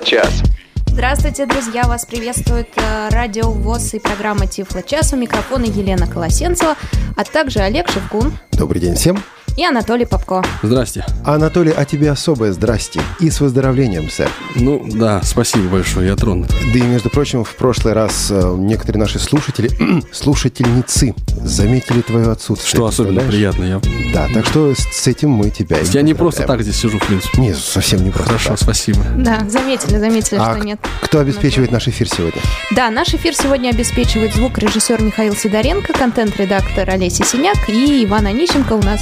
Тифло-час. Здравствуйте, друзья! Вас приветствует э, Радио ВОЗ и программа Тифло Час. У микрофона Елена Колосенцева, а также Олег Шевкун Добрый день всем. И Анатолий Попко. Здрасте. Анатолий, а тебе особое здрасте. И с выздоровлением, сэр. Ну да, спасибо большое, я тронут. Да и, между прочим, в прошлый раз э, некоторые наши слушатели, слушательницы, заметили твое отсутствие. Что особенно приятно. Я, Да, так что с, этим мы тебя я не просто так здесь сижу, в принципе. Не, совсем не просто Хорошо, так. спасибо. Да, заметили, заметили, А что нет. кто обеспечивает наш эфир сегодня? Да, наш эфир сегодня обеспечивает звукорежиссер Михаил Сидоренко, контент-редактор Олеся Синяк и Иван Онищенко у нас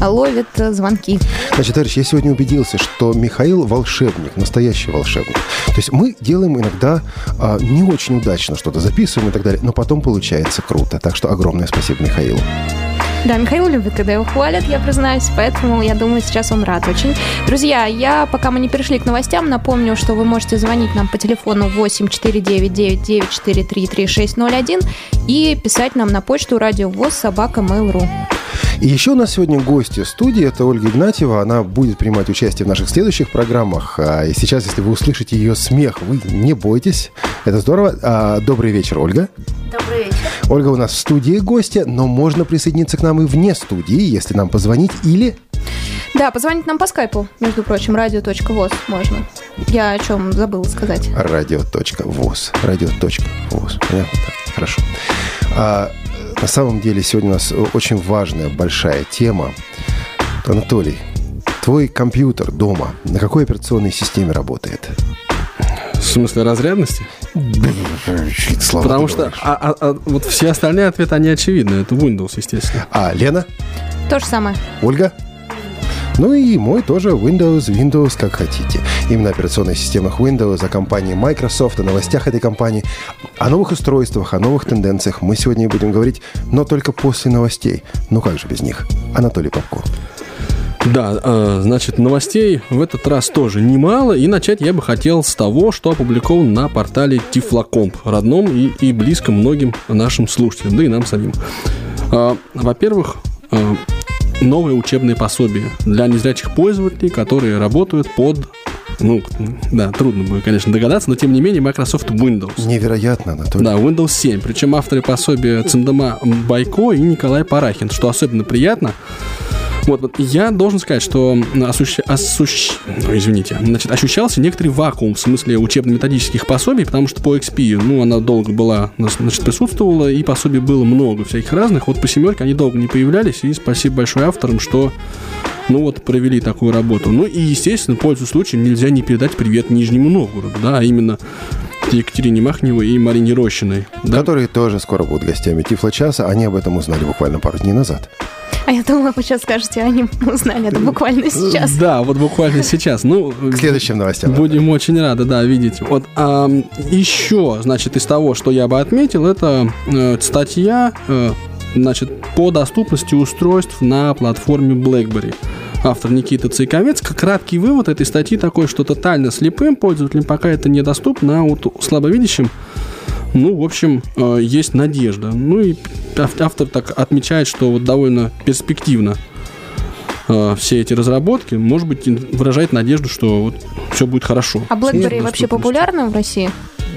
ловит э, звонки. Значит, товарищ, я сегодня убедился, что Михаил волшебник, настоящий волшебник. То есть мы делаем иногда а, не очень удачно что-то, записываем и так далее, но потом получается круто. Так что огромное спасибо Михаилу. Да, Михаил любит, когда его хвалят, я признаюсь, поэтому я думаю, сейчас он рад очень. Друзья, я, пока мы не перешли к новостям, напомню, что вы можете звонить нам по телефону 8499-943-3601 и писать нам на почту радиовоз собака mail.ru. И еще у нас сегодня гости студии. Это Ольга Игнатьева. Она будет принимать участие в наших следующих программах. А, И сейчас, если вы услышите ее смех, вы не бойтесь. Это здорово. А, Добрый вечер, Ольга. Добрый вечер. Ольга у нас в студии гостья, но можно присоединиться к нам и вне студии, если нам позвонить или... Да, позвонить нам по скайпу, между прочим, радио.воз можно. Я о чем забыла сказать. Радио.воз. Радио.воз. Понятно? Так, хорошо. А, на самом деле сегодня у нас очень важная, большая тема. Анатолий, твой компьютер дома на какой операционной системе работает? В смысле разрядности? Слава Потому что а, а- а вот все остальные ответы, они очевидны. Это Windows, естественно. А, Лена? То же самое. Ольга? Ну и мой тоже Windows, Windows, как хотите. Именно операционных системах Windows, о компании Microsoft, о новостях этой компании, о новых устройствах, о новых тенденциях мы сегодня будем говорить, но только после новостей. Ну как же без них? Анатолий Попко. Да, э, значит, новостей в этот раз тоже немало. И начать я бы хотел с того, что опубликовано на портале Тифлокомп, родном и, и близком многим нашим слушателям, да и нам самим. Э, Во-первых, новое учебное пособие для незрячих пользователей, которые работают под ну, да, трудно будет, конечно, догадаться, но тем не менее Microsoft Windows. Невероятно, Анатолий. Да, Windows 7. Причем авторы пособия Цендема Байко и Николай Парахин, что особенно приятно. Вот, я должен сказать, что осущ- осущ- ну, извините, значит, ощущался некоторый вакуум в смысле учебно-методических пособий, потому что по XP, ну, она долго была, значит, присутствовала, и пособий было много всяких разных. Вот по семерке они долго не появлялись, и спасибо большое авторам, что ну вот, провели такую работу. Ну и, естественно, пользуясь случаем, нельзя не передать привет Нижнему Новгороду, да, а именно Екатерине Махневой и Марине Рощиной. Да? Которые тоже скоро будут гостями Тифло-часа. Они об этом узнали буквально пару дней назад. А я думала, вы сейчас скажете, они узнали это буквально сейчас. Да, вот буквально сейчас. Ну, К следующим новостям. Будем очень рады, да, видеть. Вот а, еще, значит, из того, что я бы отметил, это э, статья, э, значит, по доступности устройств на платформе BlackBerry. Автор Никита Цейковец. Краткий вывод этой статьи такой, что тотально слепым пользователям пока это недоступно, а вот слабовидящим ну, в общем, э, есть надежда. Ну и ав- автор так отмечает, что вот довольно перспективно э, все эти разработки, может быть, выражает надежду, что вот все будет хорошо. А BlackBerry вообще популярна в России?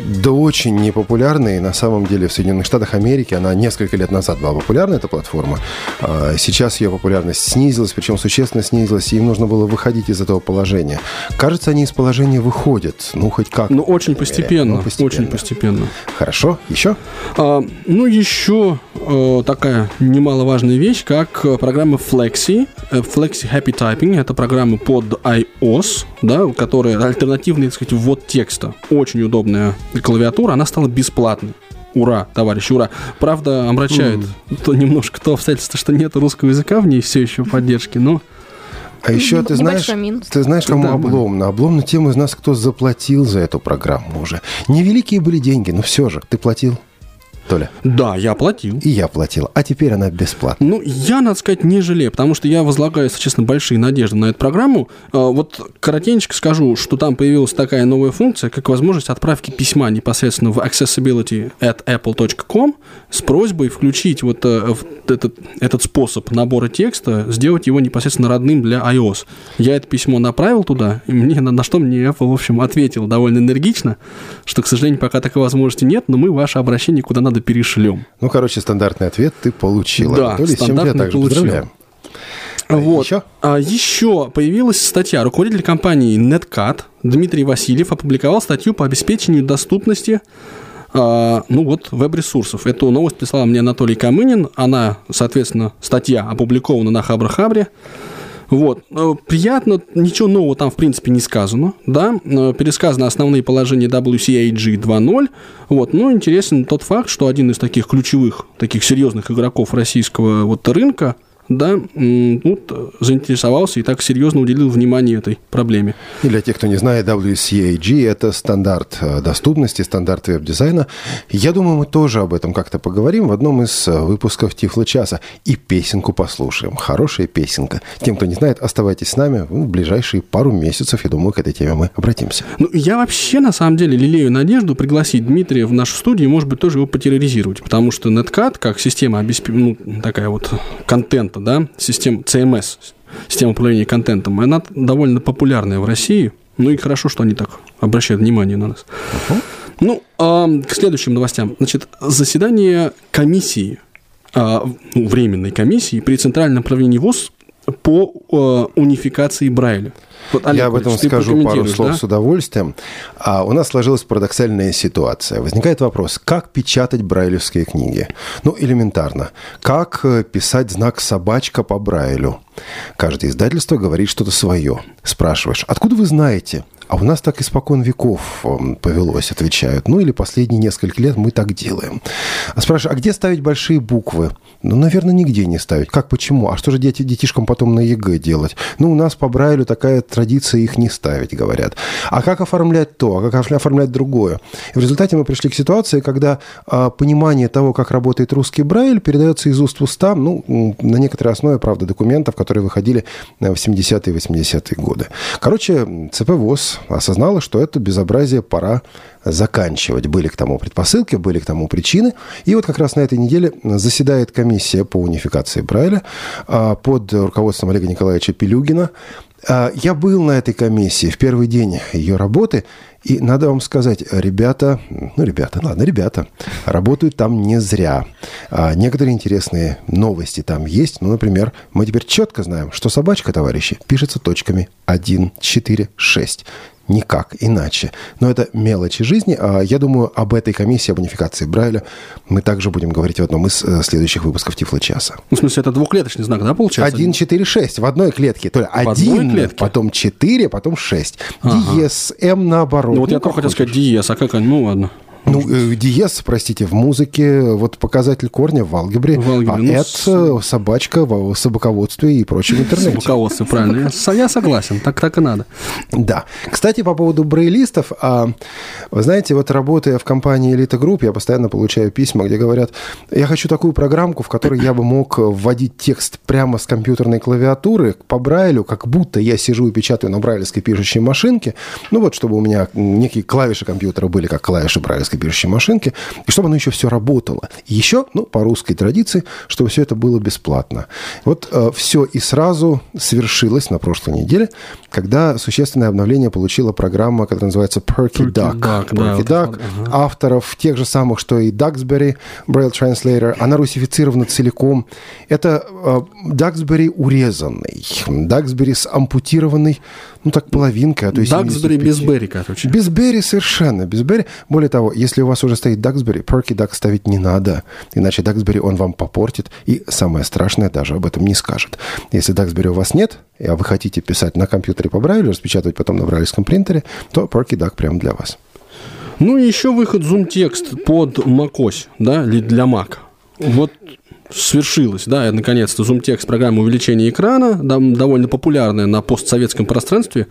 Да очень непопулярной. На самом деле в Соединенных Штатах Америки она несколько лет назад была популярна, эта платформа. А Сейчас ее популярность снизилась, причем существенно снизилась, и им нужно было выходить из этого положения. Кажется, они из положения выходят. Ну, хоть как. Ну, очень мере. постепенно, Ну, постепенно. очень постепенно. Хорошо. Еще? А, ну, еще э, такая немаловажная вещь, как э, программа Flexi. Э, Flexi Happy Typing. Это программа под iOS, да, которая альтернативный, так сказать, ввод текста. Очень удобная клавиатура. Она стала бесплатной. Ура, товарищи, ура. Правда, омрачает то немножко то обстоятельство, что нет русского языка в ней все еще поддержки, но А еще ты знаешь, минус. ты знаешь, кому Да, обломно? Обломно тем из нас, кто заплатил за эту программу уже. Невеликие были деньги, но все же. Ты платил? Толя? Да, я платил. И я платил. А теперь она бесплатна. Ну, я, надо сказать, не жалею, потому что я возлагаю, если честно, большие надежды на эту программу. А, вот коротенько скажу, что там появилась такая новая функция, как возможность отправки письма непосредственно в accessibility at apple.com с просьбой включить вот э, этот, этот способ набора текста, сделать его непосредственно родным для iOS. Я это письмо направил туда, и мне на, на что мне Apple, в общем, ответил довольно энергично, что, к сожалению, пока такой возможности нет, но мы ваше обращение куда надо перешлем. Ну, короче, стандартный ответ ты получила. Да, Толя, с чем тебя также получил. поздравляем. Вот. Еще? А еще появилась статья. Руководитель компании Netcat Дмитрий Васильев опубликовал статью по обеспечению доступности а, ну вот, веб-ресурсов. Эту новость прислал мне Анатолий Камынин. Она, соответственно, статья опубликована на Хабр-Хабре. Вот. Э, Приятно, ничего нового там, в принципе, не сказано, да, Э, пересказаны основные положения WCAG 2.0, вот, но интересен тот факт, что один из таких ключевых, таких серьезных игроков российского вот рынка, да, вот, заинтересовался и так серьезно уделил внимание этой проблеме. И для тех, кто не знает, WCAG – это стандарт э, доступности, стандарт веб-дизайна. Я думаю, мы тоже об этом как-то поговорим в одном из э, выпусков Тифло часа. И песенку послушаем. Хорошая песенка. Тем, кто не знает, оставайтесь с нами. В ближайшие пару месяцев, я думаю, к этой теме мы обратимся. Ну, я вообще, на самом деле, лелею надежду пригласить Дмитрия в нашу студию, может быть, тоже его потерроризировать, потому что Netcat, как система обеспечения, ну, такая вот контента, да, система CMS, система управления контентом, она довольно популярная в России, ну и хорошо, что они так обращают внимание на нас. Ну, а, к следующим новостям. Значит, заседание комиссии, а, ну, временной комиссии при Центральном правлении ВОЗ по а, унификации Брайля. Вот, Олег Я об этом скажу пару слов да? с удовольствием. А у нас сложилась парадоксальная ситуация. Возникает вопрос, как печатать брайлевские книги? Ну, элементарно. Как э, писать знак «собачка» по Брайлю? Каждое издательство говорит что-то свое. Спрашиваешь, откуда вы знаете? А у нас так испокон веков м, повелось, отвечают. Ну, или последние несколько лет мы так делаем. А спрашиваешь, а где ставить большие буквы? Ну, наверное, нигде не ставить. Как, почему? А что же дети, детишкам потом на ЕГЭ делать? Ну, у нас по Брайлю такая традиция их не ставить, говорят. А как оформлять то? А как оформлять другое? И в результате мы пришли к ситуации, когда а, понимание того, как работает русский Брайль, передается из уст в уста, ну, на некоторой основе, правда, документов, которые выходили э, в 70-е и 80-е годы. Короче, ЦП ВОЗ осознала, что это безобразие пора заканчивать. Были к тому предпосылки, были к тому причины. И вот как раз на этой неделе заседает комиссия по унификации Брайля а, под руководством Олега Николаевича Пелюгина. А, Я был на этой комиссии в первый день ее работы, и надо вам сказать, ребята, ну, ребята, ладно, ребята, работают там не зря. А, Некоторые интересные новости там есть. Ну, например, мы теперь четко знаем, что собачка, товарищи, пишется точками 1, 4, 6 никак иначе. Но это мелочи жизни. А Я думаю, об этой комиссии, об унификации Брайля мы также будем говорить в одном из э, следующих выпусков Тифло часа. Ну, в смысле, это двухклеточный знак, да, получается? 1, 4, 6 в одной клетке. То есть одной один, клетке? потом 4, потом 6. Ага. Диез, М наоборот. Ну, вот я как только хотел сказать диез, а как они? Ну, ладно. Ну, э, диез, простите, в музыке вот показатель корня в алгебре, В алгебре, а ну, это с- собачка в собаководстве и прочем интернете. Руководство, правильно. Я, я согласен, так, так и надо. Да. Кстати, по поводу брейлистов, а, вы знаете, вот работая в компании Elite Group, я постоянно получаю письма, где говорят, я хочу такую программку, в которой я бы мог вводить текст прямо с компьютерной клавиатуры по Брайлю, как будто я сижу и печатаю на брайлевской пишущей машинке, ну вот, чтобы у меня некие клавиши компьютера были как клавиши брайлевской пишущей машинки, и чтобы оно еще все работало. И еще, ну, по русской традиции, чтобы все это было бесплатно. Вот все и сразу свершилось на прошлой неделе, когда существенное обновление получила программа, которая называется Perky Duck. Duck, да, Perky вот Duck, ага. авторов тех же самых, что и Duxbury, Braille Translator. Она русифицирована целиком. Это э, Duxbury урезанный, Duxbury с ампутированной, ну так половинкой, а 75. без Берри, короче. Без Берри совершенно, без Берри. Более того, если у вас уже стоит Даксбери, Perky Duck ставить не надо, иначе Даксбери он вам попортит и, самое страшное, даже об этом не скажет. Если Даксбери у вас нет, а вы хотите писать на компьютере по Брайлю, распечатывать потом на брайлевском принтере, то Perky Duck прямо для вас. Ну и еще выход Zoom текст под macOS, да, или для Mac. Вот свершилось, да, наконец-то ZoomText программа увеличения экрана, довольно популярная на постсоветском пространстве.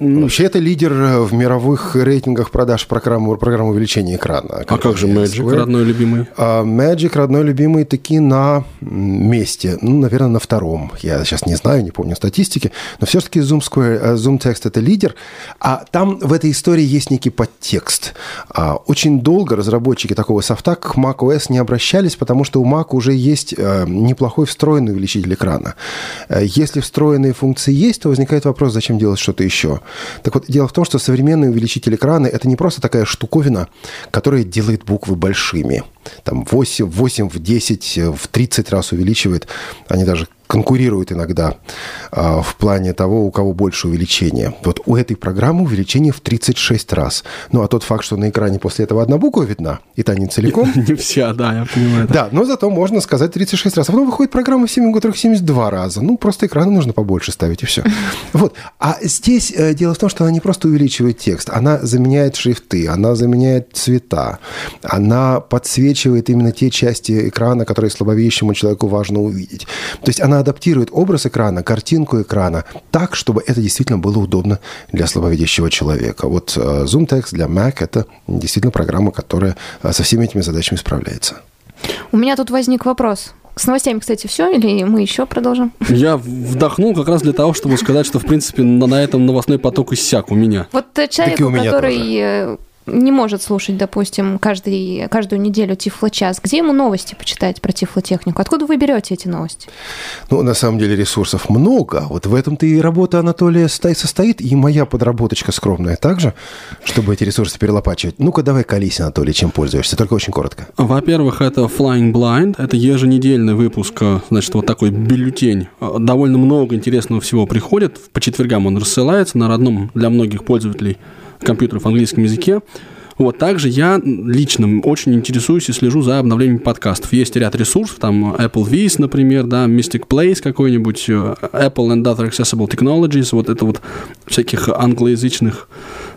Ну, Вообще это лидер э, в мировых рейтингах продаж программы, программы увеличения экрана. А как же Magic, Square. родной любимый? А, Magic, родной любимый, таки на месте, ну, наверное, на втором. Я сейчас не знаю, не помню статистики, но все-таки Zoom, Square, э, Zoom Text это лидер, а там в этой истории есть некий подтекст. А, очень долго разработчики такого софта к macOS не обращались, потому что у Mac уже есть есть э, неплохой встроенный увеличитель экрана. Э, если встроенные функции есть, то возникает вопрос, зачем делать что-то еще. Так вот, дело в том, что современный увеличитель экрана – это не просто такая штуковина, которая делает буквы большими. Там 8, 8 в 10, в 30 раз увеличивает. Они даже конкурируют иногда а, в плане того, у кого больше увеличение. Вот у этой программы увеличение в 36 раз. Ну, а тот факт, что на экране после этого одна буква видна, и та не целиком... Не вся, да, я понимаю. Да, но зато можно сказать 36 раз. А потом выходит программа в 7, у которых 72 раза. Ну, просто экраны нужно побольше ставить, и все. Вот. А здесь э, дело в том, что она не просто увеличивает текст, она заменяет шрифты, она заменяет цвета, она подсвечивает именно те части экрана, которые слабовидящему человеку важно увидеть. То есть она она адаптирует образ экрана, картинку экрана так, чтобы это действительно было удобно для слабовидящего человека. Вот э, Zoom Text для Mac – это действительно программа, которая э, со всеми этими задачами справляется. У меня тут возник вопрос. С новостями, кстати, все, или мы еще продолжим? Я вдохнул как раз для того, чтобы сказать, что, в принципе, на, на этом новостной поток иссяк у меня. Вот человек, который тоже не может слушать, допустим, каждый, каждую неделю Тифло-час, где ему новости почитать про тифлотехнику? Откуда вы берете эти новости? Ну, на самом деле ресурсов много. Вот в этом-то и работа Анатолия состоит, и моя подработочка скромная также, чтобы эти ресурсы перелопачивать. Ну-ка, давай колись, Анатолий, чем пользуешься, только очень коротко. Во-первых, это Flying Blind, это еженедельный выпуск, значит, вот такой бюллетень. Довольно много интересного всего приходит, по четвергам он рассылается на родном для многих пользователей компьютеров в английском языке. Вот, также я лично очень интересуюсь и слежу за обновлением подкастов. Есть ряд ресурсов, там Apple Viz, например, да, Mystic Place какой-нибудь, э, Apple and Other Accessible Technologies, вот это вот всяких англоязычных,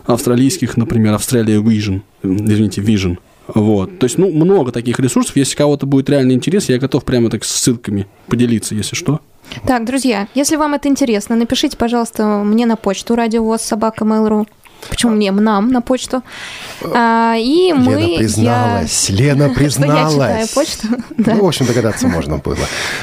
австралийских, например, Australia Vision, извините, Vision. Вот. То есть, ну, много таких ресурсов. Если кого-то будет реальный интерес, я готов прямо так с ссылками поделиться, если что. Так, друзья, если вам это интересно, напишите, пожалуйста, мне на почту радиовоз собака mail.ru Почему мне, нам на почту. А, и Лена мы... призналась, я... Лена призналась. Что я читаю почту. да. Ну, в общем, догадаться можно было.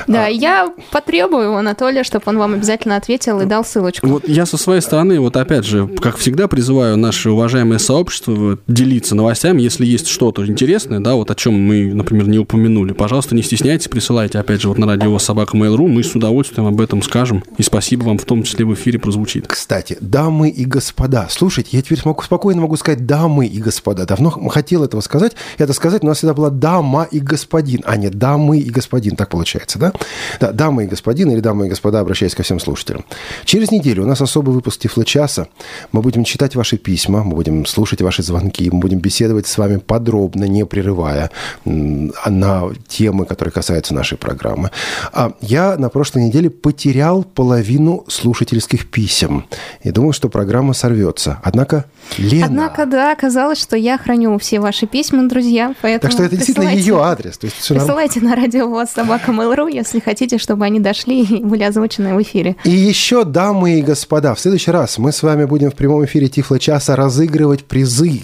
Да, а... я потребую у Анатолия, чтобы он вам обязательно ответил и дал ссылочку. Вот я со своей стороны, вот опять же, как всегда, призываю наше уважаемое сообщество делиться новостями, если есть что-то интересное, да, вот о чем мы, например, не упомянули. Пожалуйста, не стесняйтесь, присылайте, опять же, вот на радио собака Mail.ru, мы с удовольствием об этом скажем, и спасибо вам в том числе в эфире прозвучит. Кстати, дамы и господа, слушайте, сказать. Я теперь смогу, спокойно могу сказать дамы и господа. Давно хотел этого сказать. Это сказать, у нас всегда была дама и господин, а не дамы и господин. Так получается, да? Да, дамы и господин или дамы и господа, обращаясь ко всем слушателям. Через неделю у нас особый выпуск Тифлы часа. Мы будем читать ваши письма, мы будем слушать ваши звонки, мы будем беседовать с вами подробно, не прерывая на темы, которые касаются нашей программы. А я на прошлой неделе потерял половину слушательских писем. И думал, что программа сорвется. Однако Лена... Однако, да, оказалось, что я храню все ваши письма, друзья, поэтому Так что это действительно ее адрес. То есть все присылайте на радио ВОС собака Mail.ru, если хотите, чтобы они дошли и были озвучены в эфире. И еще, дамы и господа, в следующий раз мы с вами будем в прямом эфире Тифлочаса разыгрывать призы,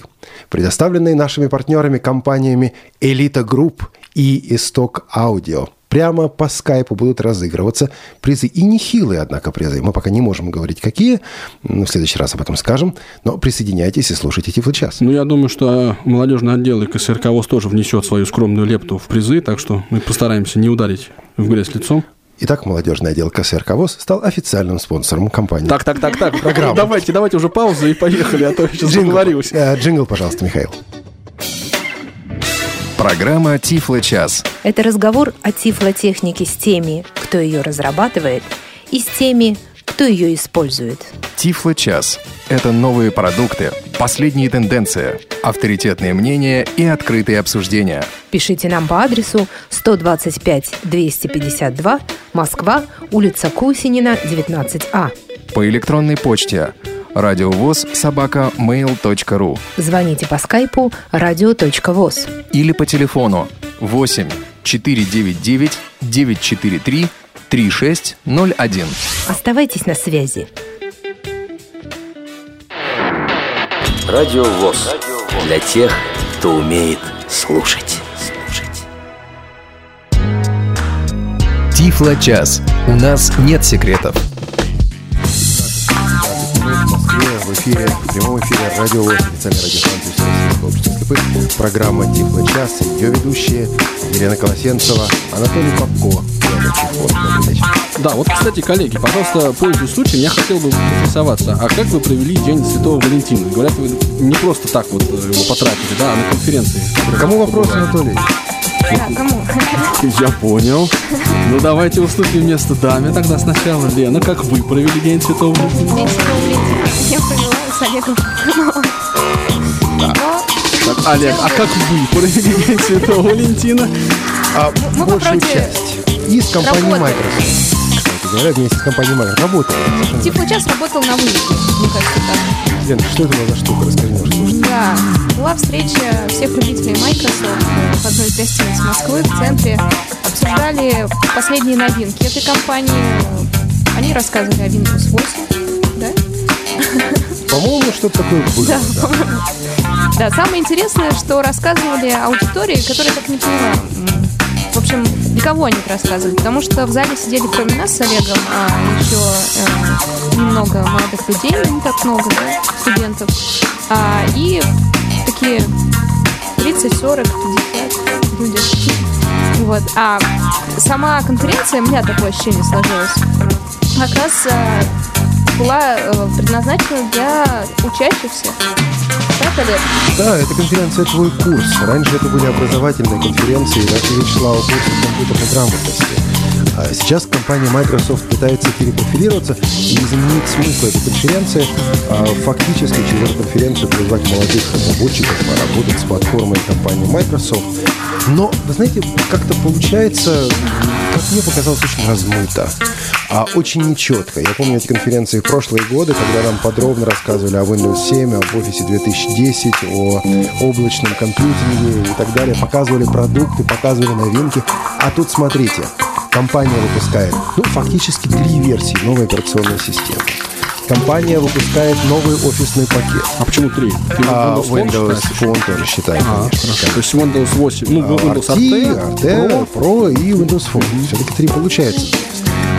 предоставленные нашими партнерами компаниями Элита Групп и Исток Аудио прямо по скайпу будут разыгрываться призы. И нехилые, однако, призы. Мы пока не можем говорить, какие. В следующий раз об этом скажем. Но присоединяйтесь и слушайте Тифлы час. Ну, я думаю, что молодежный отдел и КСРК ВОЗ тоже внесет свою скромную лепту в призы, так что мы постараемся не ударить в грязь лицом. Итак, молодежный отдел КСРК ВОЗ стал официальным спонсором компании. Так, так, так, так. Программа. Давайте, давайте уже паузу и поехали, а то я сейчас джингл, заговорился. Э, джингл, пожалуйста, Михаил. Программа «Тифло час». Это разговор о тифлотехнике с теми, кто ее разрабатывает, и с теми, кто ее использует. Тифло час – это новые продукты, последние тенденции, авторитетные мнения и открытые обсуждения. Пишите нам по адресу 125 252 Москва, улица Кусинина, 19А. По электронной почте радиовоз собака mail.ru Звоните по скайпу radio.voz или по телефону 8 499 943 3601. Оставайтесь на связи. Радио ВОЗ. Для тех, кто умеет слушать. Тифло-час. У нас нет секретов. В Москве в эфире, в прямом эфире радио официальной радиостанции Всероссийского общества слепых. Программа «Тифло час». Ее ведущие Елена Колосенцева, Анатолий Попко. Да, вот, кстати, коллеги, пожалуйста, пользуясь случаем, я хотел бы поинтересоваться, а как вы провели День Святого Валентина? Говорят, вы не просто так вот э, его потратили, да, а на конференции. Кому вопрос, Анатолий? Я понял. Ну, давайте уступим место даме тогда сначала. Лена, как вы провели День Святого Валентина? День Святого Валентина я провела с Олегом Так, Олег, а как вы провели День Святого Валентина? А мы по большую часть из компании работали. Microsoft. Говоря, вместе с компанией Microsoft работали. Тифло час работал на выезде, мне кажется, так. Лена, что это была за штука? Расскажи немножко. Да, была встреча всех любителей Microsoft в одной из гостиниц Москвы в центре. Обсуждали последние новинки этой компании. Они рассказывали о Windows 8. Да? По-моему, что-то такое было. Да, да. Да, самое интересное, что рассказывали аудитории, которая так не поняла. В общем, для кого они это рассказывали? Потому что в зале сидели кроме нас с Олегом, а еще э, немного молодых людей, не так много, да, студентов. А, и такие 30, 40, 50 люди. Вот. А сама конференция, у меня такое ощущение сложилось, как раз э, была э, предназначена для учащихся. Так? Да, эта конференция «Твой курс». Раньше это были образовательные конференции, и речь шла о курсе компьютерной грамотности. А сейчас компания Microsoft пытается перепрофилироваться и изменить смысл этой конференции, а фактически через эту конференцию призвать молодых разработчиков поработать с платформой компании Microsoft. Но, вы знаете, как-то получается, как мне показалось, очень размыто, а очень нечетко. Я помню эти конференции в прошлые годы, когда нам подробно рассказывали о Windows 7, об Office 2010, о облачном компьютере и так далее. Показывали продукты, показывали новинки. А тут смотрите, компания выпускает, ну, фактически три версии новой операционной системы. Компания выпускает новый офисный пакет. А почему три? А Windows Phone тоже считаем, А, конечно. хорошо. То есть Windows 8, ну, Windows RT, RT, RT, Pro и Windows Phone. Все-таки три получается.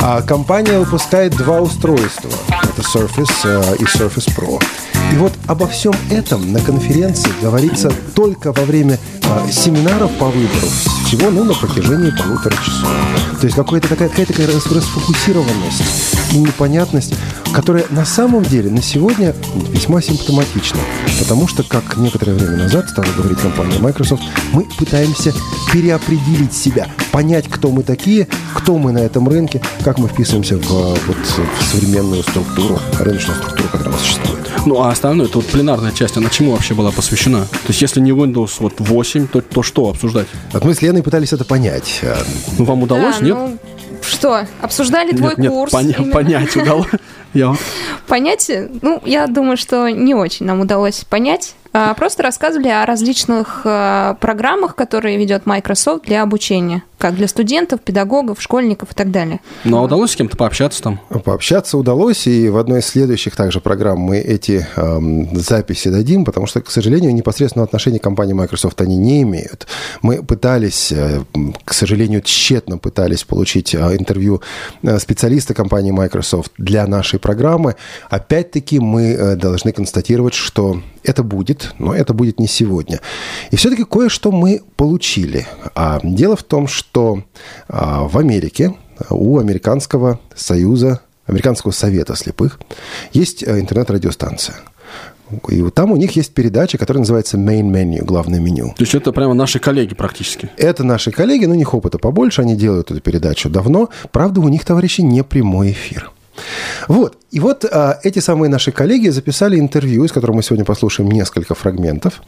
А компания выпускает два устройства. Это Surface э, и Surface Pro. И вот обо всем этом на конференции говорится только во время э, семинаров по выбору. Всего, ну, на протяжении полутора часов. То есть какая-то такая, какая-то такая рас- расфокусированность и непонятность, которая на самом деле на сегодня весьма симптоматична. Потому что, как некоторое время назад стала говорить компания Microsoft, мы пытаемся переопределить себя, понять, кто мы такие, кто мы на этом рынке, как мы вписываемся в, э, вот, в современную структуру, рыночную структуру, которая у нас существует. Ну, а остальное, это вот пленарная часть, она чему вообще была посвящена? То есть, если не Windows вот 8, то, то что обсуждать? Вот мы с Леной пытались это понять. Ну, вам удалось, Да, нет? ну, что, обсуждали твой нет, нет, курс? поня- именно. понять удалось. Я Понять, ну, я думаю, что не очень нам удалось понять. А, Просто рассказывали о различных а, программах, которые ведет Microsoft для обучения, как для студентов, педагогов, школьников и так далее. Ну, а удалось с кем-то пообщаться там? Пообщаться удалось, и в одной из следующих также программ мы эти эм, записи дадим, потому что, к сожалению, непосредственного отношения к компании Microsoft они не имеют. Мы пытались, э, к сожалению, тщетно пытались получить э, интервью э, специалиста компании Microsoft для нашей программы. Опять-таки мы э, должны констатировать, что это будет, но это будет не сегодня. И все-таки кое-что мы получили. А дело в том, что а, в Америке у американского союза, американского совета слепых есть э, интернет-радиостанция. И вот там у них есть передача, которая называется Main Menu, главное меню. То есть, это прямо наши коллеги практически. Это наши коллеги, но у них опыта побольше, они делают эту передачу давно. Правда, у них, товарищи, не прямой эфир. Вот. И вот а, эти самые наши коллеги записали интервью, из которого мы сегодня послушаем несколько фрагментов,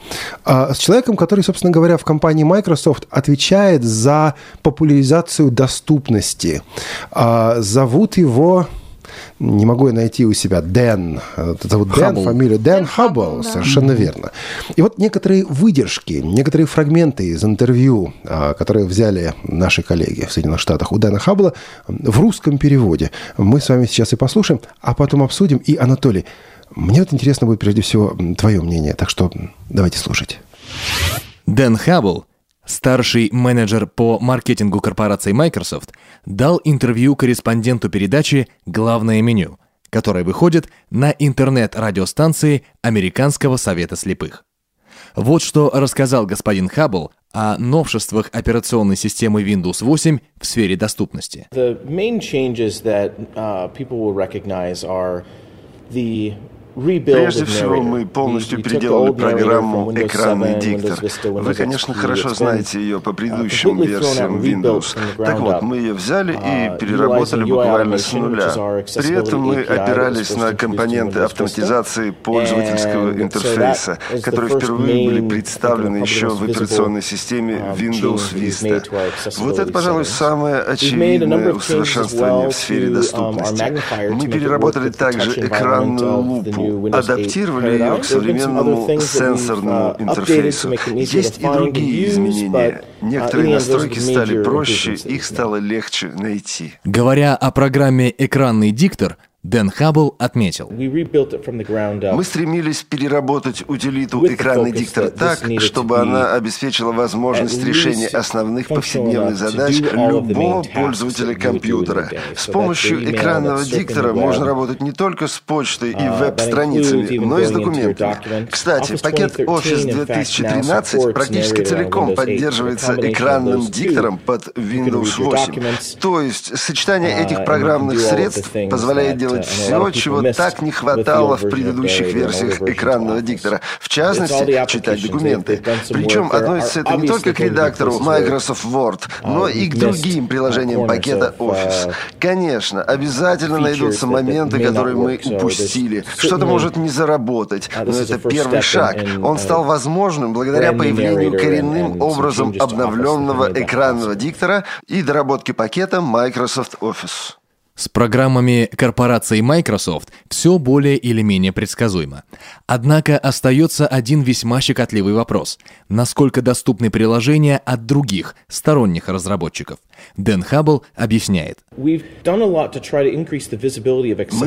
а, с человеком, который, собственно говоря, в компании Microsoft отвечает за популяризацию доступности. А, зовут его Не могу я найти у себя Дэн. Это зовут Дэн, Хаббл. фамилия Дэн Дэн Хаббл, Хаббл, да. совершенно верно. И вот некоторые выдержки, некоторые фрагменты из интервью, а, которые взяли наши коллеги в Соединенных Штатах у Дэна Хаббла в русском переводе. Мы с вами сейчас и послушаем, а потом обсудим. И, Анатолий, мне вот интересно будет прежде всего твое мнение, так что давайте слушать. Дэн Хаббл, старший менеджер по маркетингу корпорации Microsoft, дал интервью корреспонденту передачи «Главное меню», которая выходит на интернет-радиостанции Американского совета слепых. Вот что рассказал господин Хаббл о новшествах операционной системы Windows 8 в сфере доступности. The main changes that uh, people will recognize are the Прежде всего, мы полностью переделали программу «Экранный 7, диктор». Вы, конечно, хорошо знаете ее по uh, предыдущим версиям Windows. Так вот, мы ее взяли и Uh, переработали буквально с нуля. При этом мы опирались на компоненты автоматизации пользовательского интерфейса, которые впервые были представлены еще в операционной системе um, Windows Vista. Вот это, пожалуй, самое очевидное усовершенствование в сфере um, доступности. Мы переработали также экранную лупу, Windows 8 адаптировали ее к современному сенсорному uh, интерфейсу. Есть и другие изменения. uh, Некоторые настройки стали проще, их стало легче найти. Говоря о программе «Экранный диктор», Дэн Хаббл отметил. Мы стремились переработать утилиту экранный диктор так, чтобы она обеспечила возможность решения основных повседневных задач любого пользователя компьютера. С помощью экранного диктора можно работать не только с почтой и Uh, веб-страницами, но и с документами. Кстати, пакет 2013, Office in fact, now 2013 supports практически целиком Windows 8. поддерживается экранным диктором под Windows read your 8. documents, То есть сочетание uh, этих программных средств позволяет that, делать uh, все, чего так не хватало в предыдущих версиях экранного диктора. В частности, читать документы. Причем относится это не только к редактору Microsoft Word, но uh, и к другим приложениям uh, пакета Office. uh, Конечно, обязательно найдутся моменты, которые мы упустили. Что-то может не заработать, uh, но это первый шаг. Он uh, стал возможным благодаря появлению коренным образом обновленного экранного диктора и доработки пакета Microsoft Office. С программами корпорации Microsoft все более или менее предсказуемо. Однако остается один весьма щекотливый вопрос. Насколько доступны приложения от других, сторонних разработчиков? Дэн Хаббл объясняет. Мы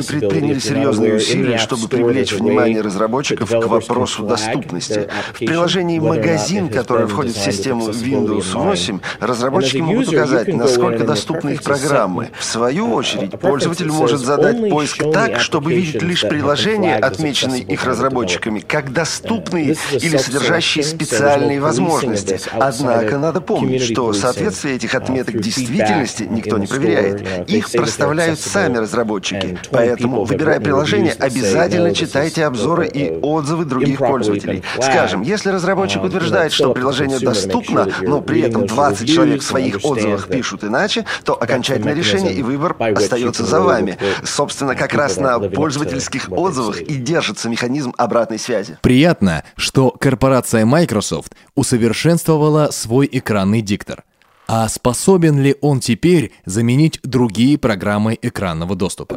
предприняли серьезные усилия, чтобы привлечь внимание разработчиков к вопросу доступности. В приложении «Магазин», которое been входит в систему Windows in mind. 8, разработчики могут указать, насколько доступны их программы. В свою Uh, очередь, пользователь может задать поиск так, чтобы видеть лишь приложения, отмеченные их разработчиками, как доступные или содержащие специальные возможности. Однако надо помнить, что соответствие этих uh, отметок действительности никто не проверяет. they Их проставляют сами разработчики. and 20 Поэтому, выбирая приложение, обязательно читайте обзоры uh, и uh, отзывы других пользователей. Скажем, если разработчик Um, утверждает, что приложение доступно, но при этом those 20 reviews человек в своих отзывах пишут иначе, то окончательное решение и выбор остается за вами. Собственно, uh, как раз на пользовательских отзывах и держится механизм обратной связи. Приятно, что корпорация Microsoft усовершенствовала свой экранный диктор. А способен ли он теперь заменить другие программы экранного доступа?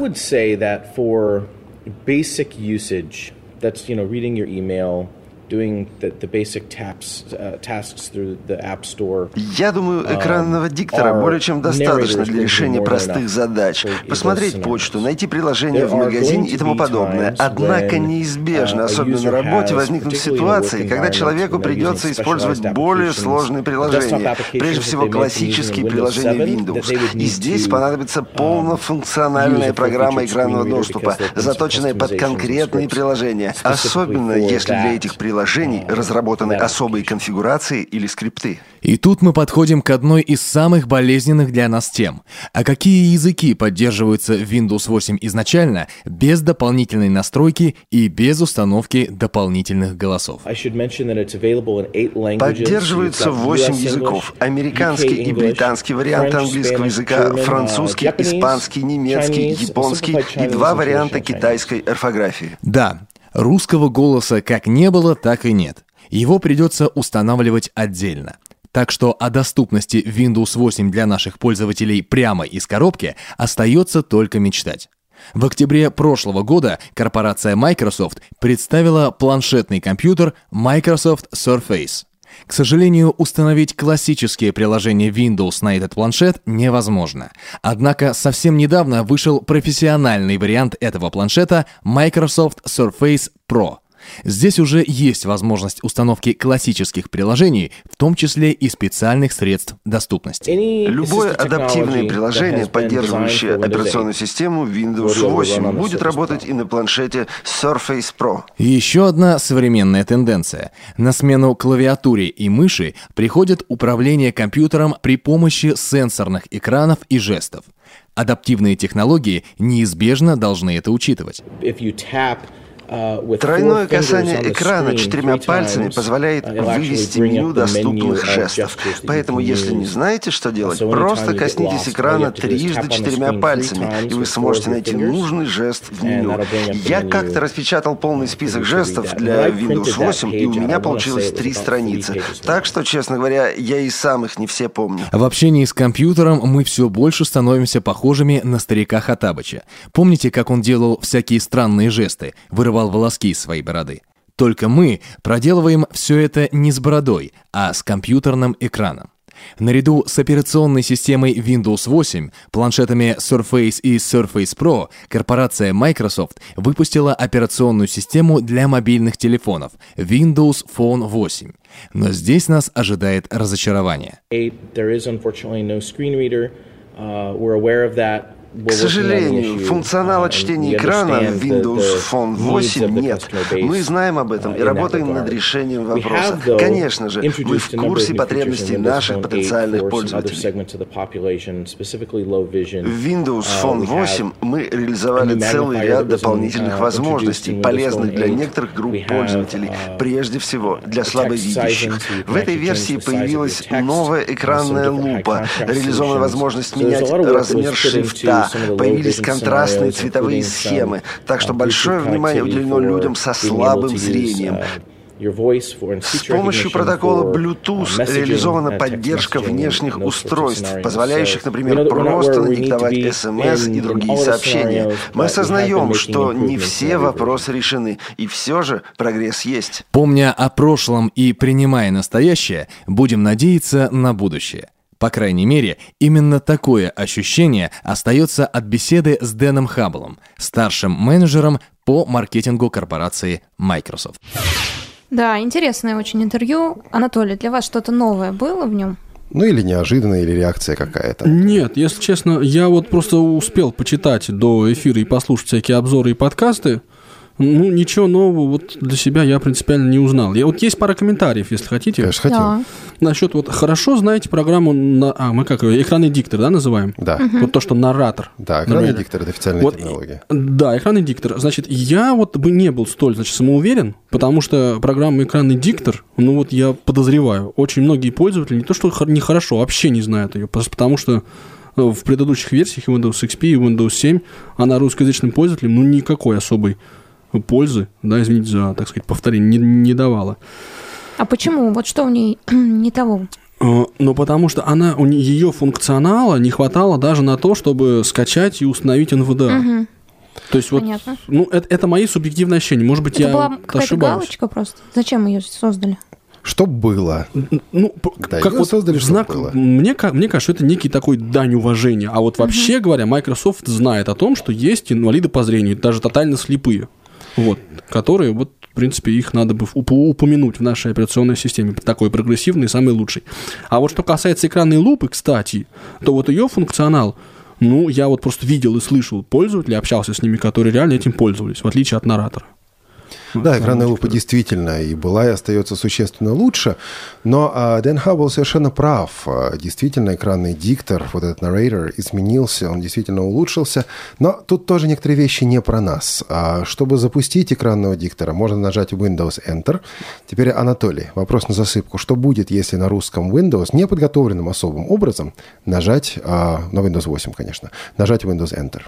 that's you know reading your email, Я думаю, экранного диктора более чем достаточно для решения простых задач. Посмотреть почту, найти приложение в магазине и тому подобное. Однако неизбежно, uh, особенно на работе, возникнут ситуации, когда человеку придется использовать более сложные приложения. Прежде всего, классические приложения 7, Windows. И здесь понадобится um, полнофункциональная программа экранного доступа, заточенная под конкретные приложения. Особенно, если для этих приложений uh, разработаны особые конфигурации или скрипты. И тут мы подходим к одной из самых болезненных для нас тем. А какие языки поддерживаются в Windows 8 изначально, без дополнительной настройки и без установки дополнительных голосов? Got 8 US языков. Американский и британский варианты английского языка, uh, французский, испанский, немецкий, японский и два варианта китайской орфографии. Да, русского голоса как не было, так и нет. Его придется устанавливать отдельно. Так что о доступности Windows 8 для наших пользователей прямо из коробки остается только мечтать. В октябре прошлого года корпорация Microsoft представила планшетный компьютер Microsoft Surface. К сожалению, установить классические приложения Windows на этот планшет невозможно. Однако совсем недавно вышел профессиональный вариант этого планшета Microsoft Surface Pro – Здесь уже есть возможность установки классических приложений, в том числе и специальных средств доступности. Любое адаптивное приложение, поддерживающее операционную систему Windows 8, будет работать и на планшете Surface Pro. Еще одна современная тенденция. На смену клавиатуре и мыши приходит управление компьютером при помощи сенсорных экранов и жестов. Адаптивные технологии неизбежно должны это учитывать. Тройное касание экрана четырьмя пальцами позволяет вывести меню доступных жестов. Поэтому, если не знаете, что делать, просто коснитесь экрана трижды четырьмя пальцами, и вы сможете найти нужный жест в меню. Я как-то распечатал полный список жестов для Windows 8, и у меня получилось три страницы. Так что, честно говоря, я и сам их не все помню. В общении с компьютером мы все больше становимся похожими на старика Хатабыча. Помните, как он делал всякие странные жесты? Вырывал вырывал волоски из своей бороды. Только мы проделываем все это не с бородой, а с компьютерным экраном. Наряду с операционной системой Windows 8, планшетами Surface и Surface Pro, корпорация Microsoft выпустила операционную систему для мобильных телефонов Windows Phone 8. Но здесь нас ожидает разочарование. К сожалению, функционала чтения экрана в Windows Phone 8 нет. Мы знаем об этом и работаем над решением вопроса. Конечно же, мы в курсе потребностей наших потенциальных пользователей. В Windows Phone 8 мы реализовали целый ряд дополнительных возможностей, полезных для некоторых групп пользователей, прежде всего для слабовидящих. В этой версии появилась новая экранная лупа, реализована возможность менять размер шрифта, появились контрастные цветовые схемы, так что большое внимание уделено людям со слабым зрением. С помощью протокола Bluetooth реализована поддержка внешних устройств, позволяющих, например, просто надиктовать SMS и другие сообщения. Мы осознаем, что не все вопросы решены, и все же прогресс есть. Помня о прошлом и принимая настоящее, будем надеяться на будущее. По крайней мере, именно такое ощущение остается от беседы с Дэном Хабблом, старшим менеджером по маркетингу корпорации Microsoft. Да, интересное очень интервью. Анатолий, для вас что-то новое было в нем? Ну или неожиданная, или реакция какая-то. Нет, если честно, я вот просто успел почитать до эфира и послушать всякие обзоры и подкасты. Ну, ничего нового вот для себя я принципиально не узнал. Я, вот есть пара комментариев, если хотите. Конечно, хотим. Да. Насчет вот хорошо знаете программу, на, а, мы как ее, экранный диктор, да, называем? Да. Угу. Вот то, что наратор. Да, экранный например. диктор – это официальная вот, терминология. Да, экранный диктор. Значит, я вот бы не был столь, значит, самоуверен, потому что программа экранный диктор, ну вот я подозреваю, очень многие пользователи не то, что нехорошо, вообще не знают ее, потому что э, в предыдущих версиях Windows XP и Windows 7 она русскоязычным пользователям ну никакой особой пользы, да, извините за, так сказать, повторение, не, не давала. А почему? Вот что в ней не того? Э, ну, потому что она, у ее функционала не хватало даже на то, чтобы скачать и установить NVDA. Угу. То есть Понятно. вот, ну, это, это мои субъективные ощущения. Может быть, это я была какая-то галочка просто. Зачем ее создали? Что было? Ну, да, как вот создали, знак, было. Мне, мне кажется, это некий такой дань уважения. А вот вообще uh-huh. говоря, Microsoft знает о том, что есть инвалиды по зрению, даже тотально слепые вот, которые, вот, в принципе, их надо бы упомянуть в нашей операционной системе, такой прогрессивный, самый лучший. А вот что касается экранной лупы, кстати, то вот ее функционал, ну, я вот просто видел и слышал пользователей, общался с ними, которые реально этим пользовались, в отличие от наратора. Да, экранная лупа действительно и была, и остается существенно лучше. Но а, Дэн Хаббл совершенно прав. А, действительно, экранный диктор, вот этот нарратор, изменился, он действительно улучшился. Но тут тоже некоторые вещи не про нас. А, чтобы запустить экранного диктора, можно нажать Windows Enter. Теперь, Анатолий, вопрос на засыпку. Что будет, если на русском Windows, не подготовленным особым образом, нажать, а, на Windows 8, конечно, нажать Windows Enter?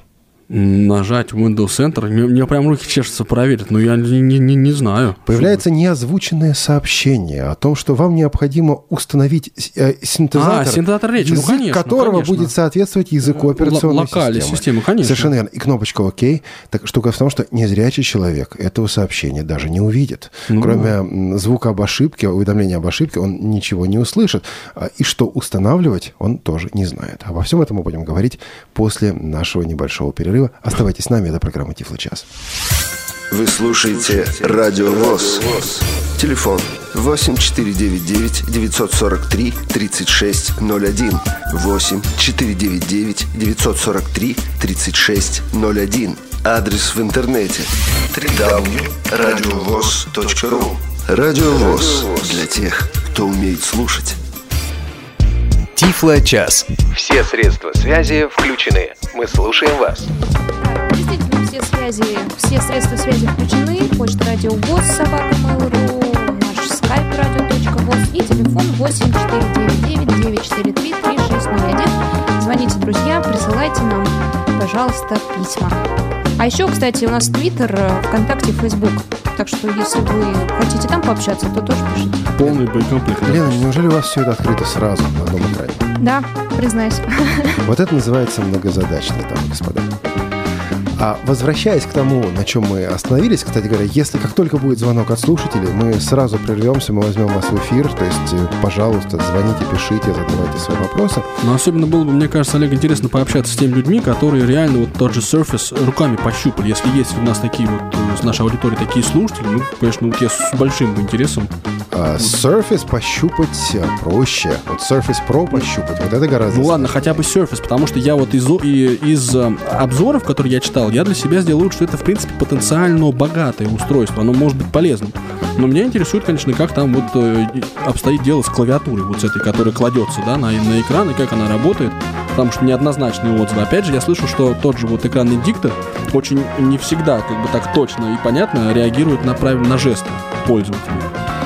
Нажать Windows Center, мне, мне прям руки чешутся проверить, но я не, не, не знаю. Появляется неозвученное сообщение о том, что вам необходимо установить э, синтезатор, а, синтезатор речи, язык ну, конечно, которого ну, конечно. будет соответствовать языку операционной локальной системы. системы, конечно. Совершенно верно. И кнопочка ОК. Так штука в том, что незрячий человек этого сообщения даже не увидит. Ну, Кроме звука об ошибке, уведомления об ошибке, он ничего не услышит. А, И что устанавливать, он тоже не знает. Обо всем этом мы будем говорить после нашего небольшого перерыва. Оставайтесь с нами, это программа Тифло час. Вы слушаете Радио ВОЗ. Телефон 8499 943 3601. 8 499 943 3601. Адрес в интернете www.radiovoz.ru Радио ВОЗ для тех, кто умеет слушать. Тифло час. Все средства связи включены. Мы слушаем вас. Действительно, все связи, все средства связи включены. Почта радио ВОЗ, собака Mail.ru, наш скайп радио.воз и телефон 8499-943-3601. Звоните, друзья, присылайте нам, пожалуйста, письма. А еще, кстати, у нас Твиттер, э, ВКонтакте, Фейсбук. Так что, если вы хотите там пообщаться, то тоже пишите. Полный боекомплект. Лена, неужели у вас все это открыто сразу на одном экране? Да, признаюсь. Вот это называется многозадачный, и господа. А возвращаясь к тому, на чем мы остановились, кстати говоря, если как только будет звонок от слушателей, мы сразу прервемся, мы возьмем вас в эфир, то есть, э, пожалуйста, звоните, пишите, задавайте свои вопросы. Но особенно было бы, мне кажется, Олег, интересно пообщаться с теми людьми, которые реально вот тот же Surface руками пощупали. Если есть у нас такие вот, э, с нашей аудитории такие слушатели, ну, конечно, вот я с большим интересом. А Surface пощупать э, проще. Вот Surface Pro пощупать, вот это гораздо Ну ладно, хотя бы Surface, потому что я вот из, из обзоров, которые я читал, я для себя сделал вывод, что это, в принципе, потенциально богатое устройство, оно может быть полезным. Но меня интересует, конечно, как там вот э, обстоит дело с клавиатурой, вот с этой, которая кладется, да, на, на экран, и как она работает, потому что неоднозначные отзывы. Опять же, я слышу, что тот же вот экранный диктор очень не всегда, как бы так точно и понятно реагирует на правильно на жесты пользователя.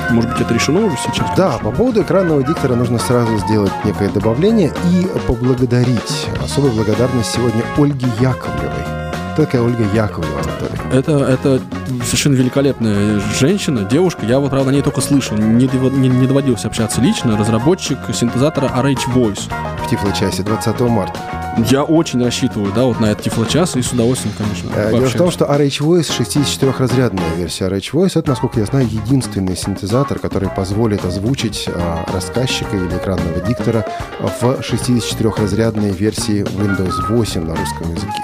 Может быть, это решено уже сейчас? Да, по поводу экранного диктора нужно сразу сделать некое добавление и поблагодарить. Особая благодарность сегодня Ольге Яковлевой. Такая Ольга Яковлева, Анатолий? Это, это совершенно великолепная женщина, девушка. Я вот, правда, о ней только слышал. Не, не, не доводилось общаться лично. Разработчик синтезатора RH Voice. В Тифло-часе 20 марта. Я очень рассчитываю, да, вот на этот тифлочас и с удовольствием, конечно, Э, Дело в том, что RH Voice 64-разрядная версия RH Voice. Это, насколько я знаю, единственный синтезатор, который позволит озвучить а, рассказчика или экранного диктора в 64-разрядной версии Windows 8 на русском языке.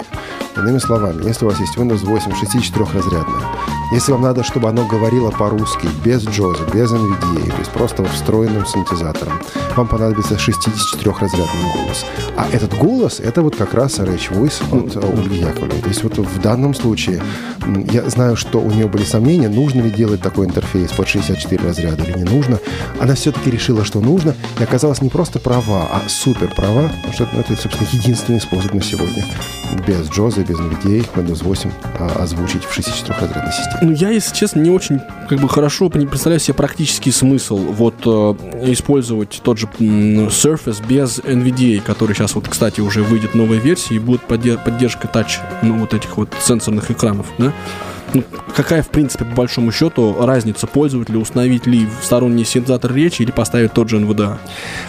Иными словами, если у вас есть Windows 8 64-разрядная, если вам надо, чтобы оно говорило по-русски, без джоза, без NVDA, то есть просто встроенным синтезатором, вам понадобится 64-разрядный голос. А этот голос, это вот как раз RH Voice от э, Ольги Яковлевой. То есть вот в данном случае я знаю, что у нее были сомнения, нужно ли делать такой интерфейс под 64 разряда или не нужно. Она все-таки решила, что нужно, и оказалась не просто права, а супер права, потому что ну, это, собственно, единственный способ на сегодня без джоза, без NVDA, Windows 8 а, озвучить в 64-разрядной системе. Ну, я, если честно, не очень как бы хорошо представляю себе практический смысл вот э, использовать тот же Surface без NVDA, который сейчас вот, кстати, уже выйдет новая версия и будет подде- поддержка тач, ну, вот этих вот сенсорных экранов, да? Ну, какая, в принципе, по большому счету, разница пользователя, установить ли сторонний синтезатор речи или поставить тот же NVDA?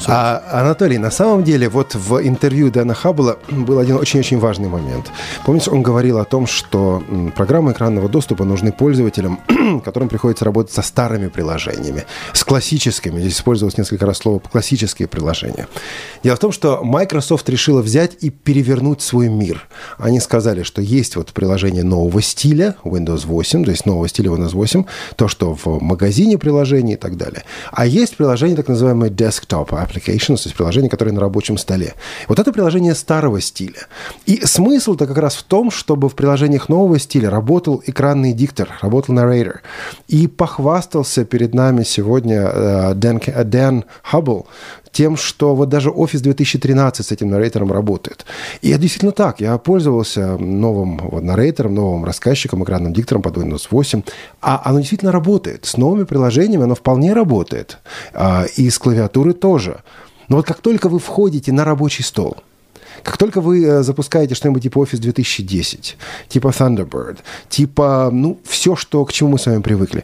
А, Анатолий, на самом деле, вот в интервью Дэна Хаббла был один очень-очень важный момент. Помните, он говорил о том, что программы экранного доступа нужны пользователям, которым приходится работать со старыми приложениями, с классическими. Здесь использовалось несколько раз слово «классические приложения». Дело в том, что Microsoft решила взять и перевернуть свой мир. Они сказали, что есть вот приложение нового стиля, Windows 8, то есть нового стиля Windows 8, то, что в магазине приложений и так далее. А есть приложение, так называемое desktop applications, то есть приложение, которое на рабочем столе. Вот это приложение старого стиля. И смысл-то как раз в том, чтобы в приложениях нового стиля работал экранный диктор, работал narrator. И похвастался перед нами сегодня э, Дэн, Ке- Дэн Хаббл тем, что вот даже Office 2013 с этим нарейтором работает. И это действительно так. Я пользовался новым вот, нарейтором, новым рассказчиком, экранным диктором под Windows 8, а оно действительно работает. С новыми приложениями оно вполне работает. А, и с клавиатуры тоже. Но вот как только вы входите на рабочий стол, Как только вы э, запускаете что-нибудь типа Office 2010, типа Thunderbird, типа, ну, все, что, к чему мы с вами привыкли,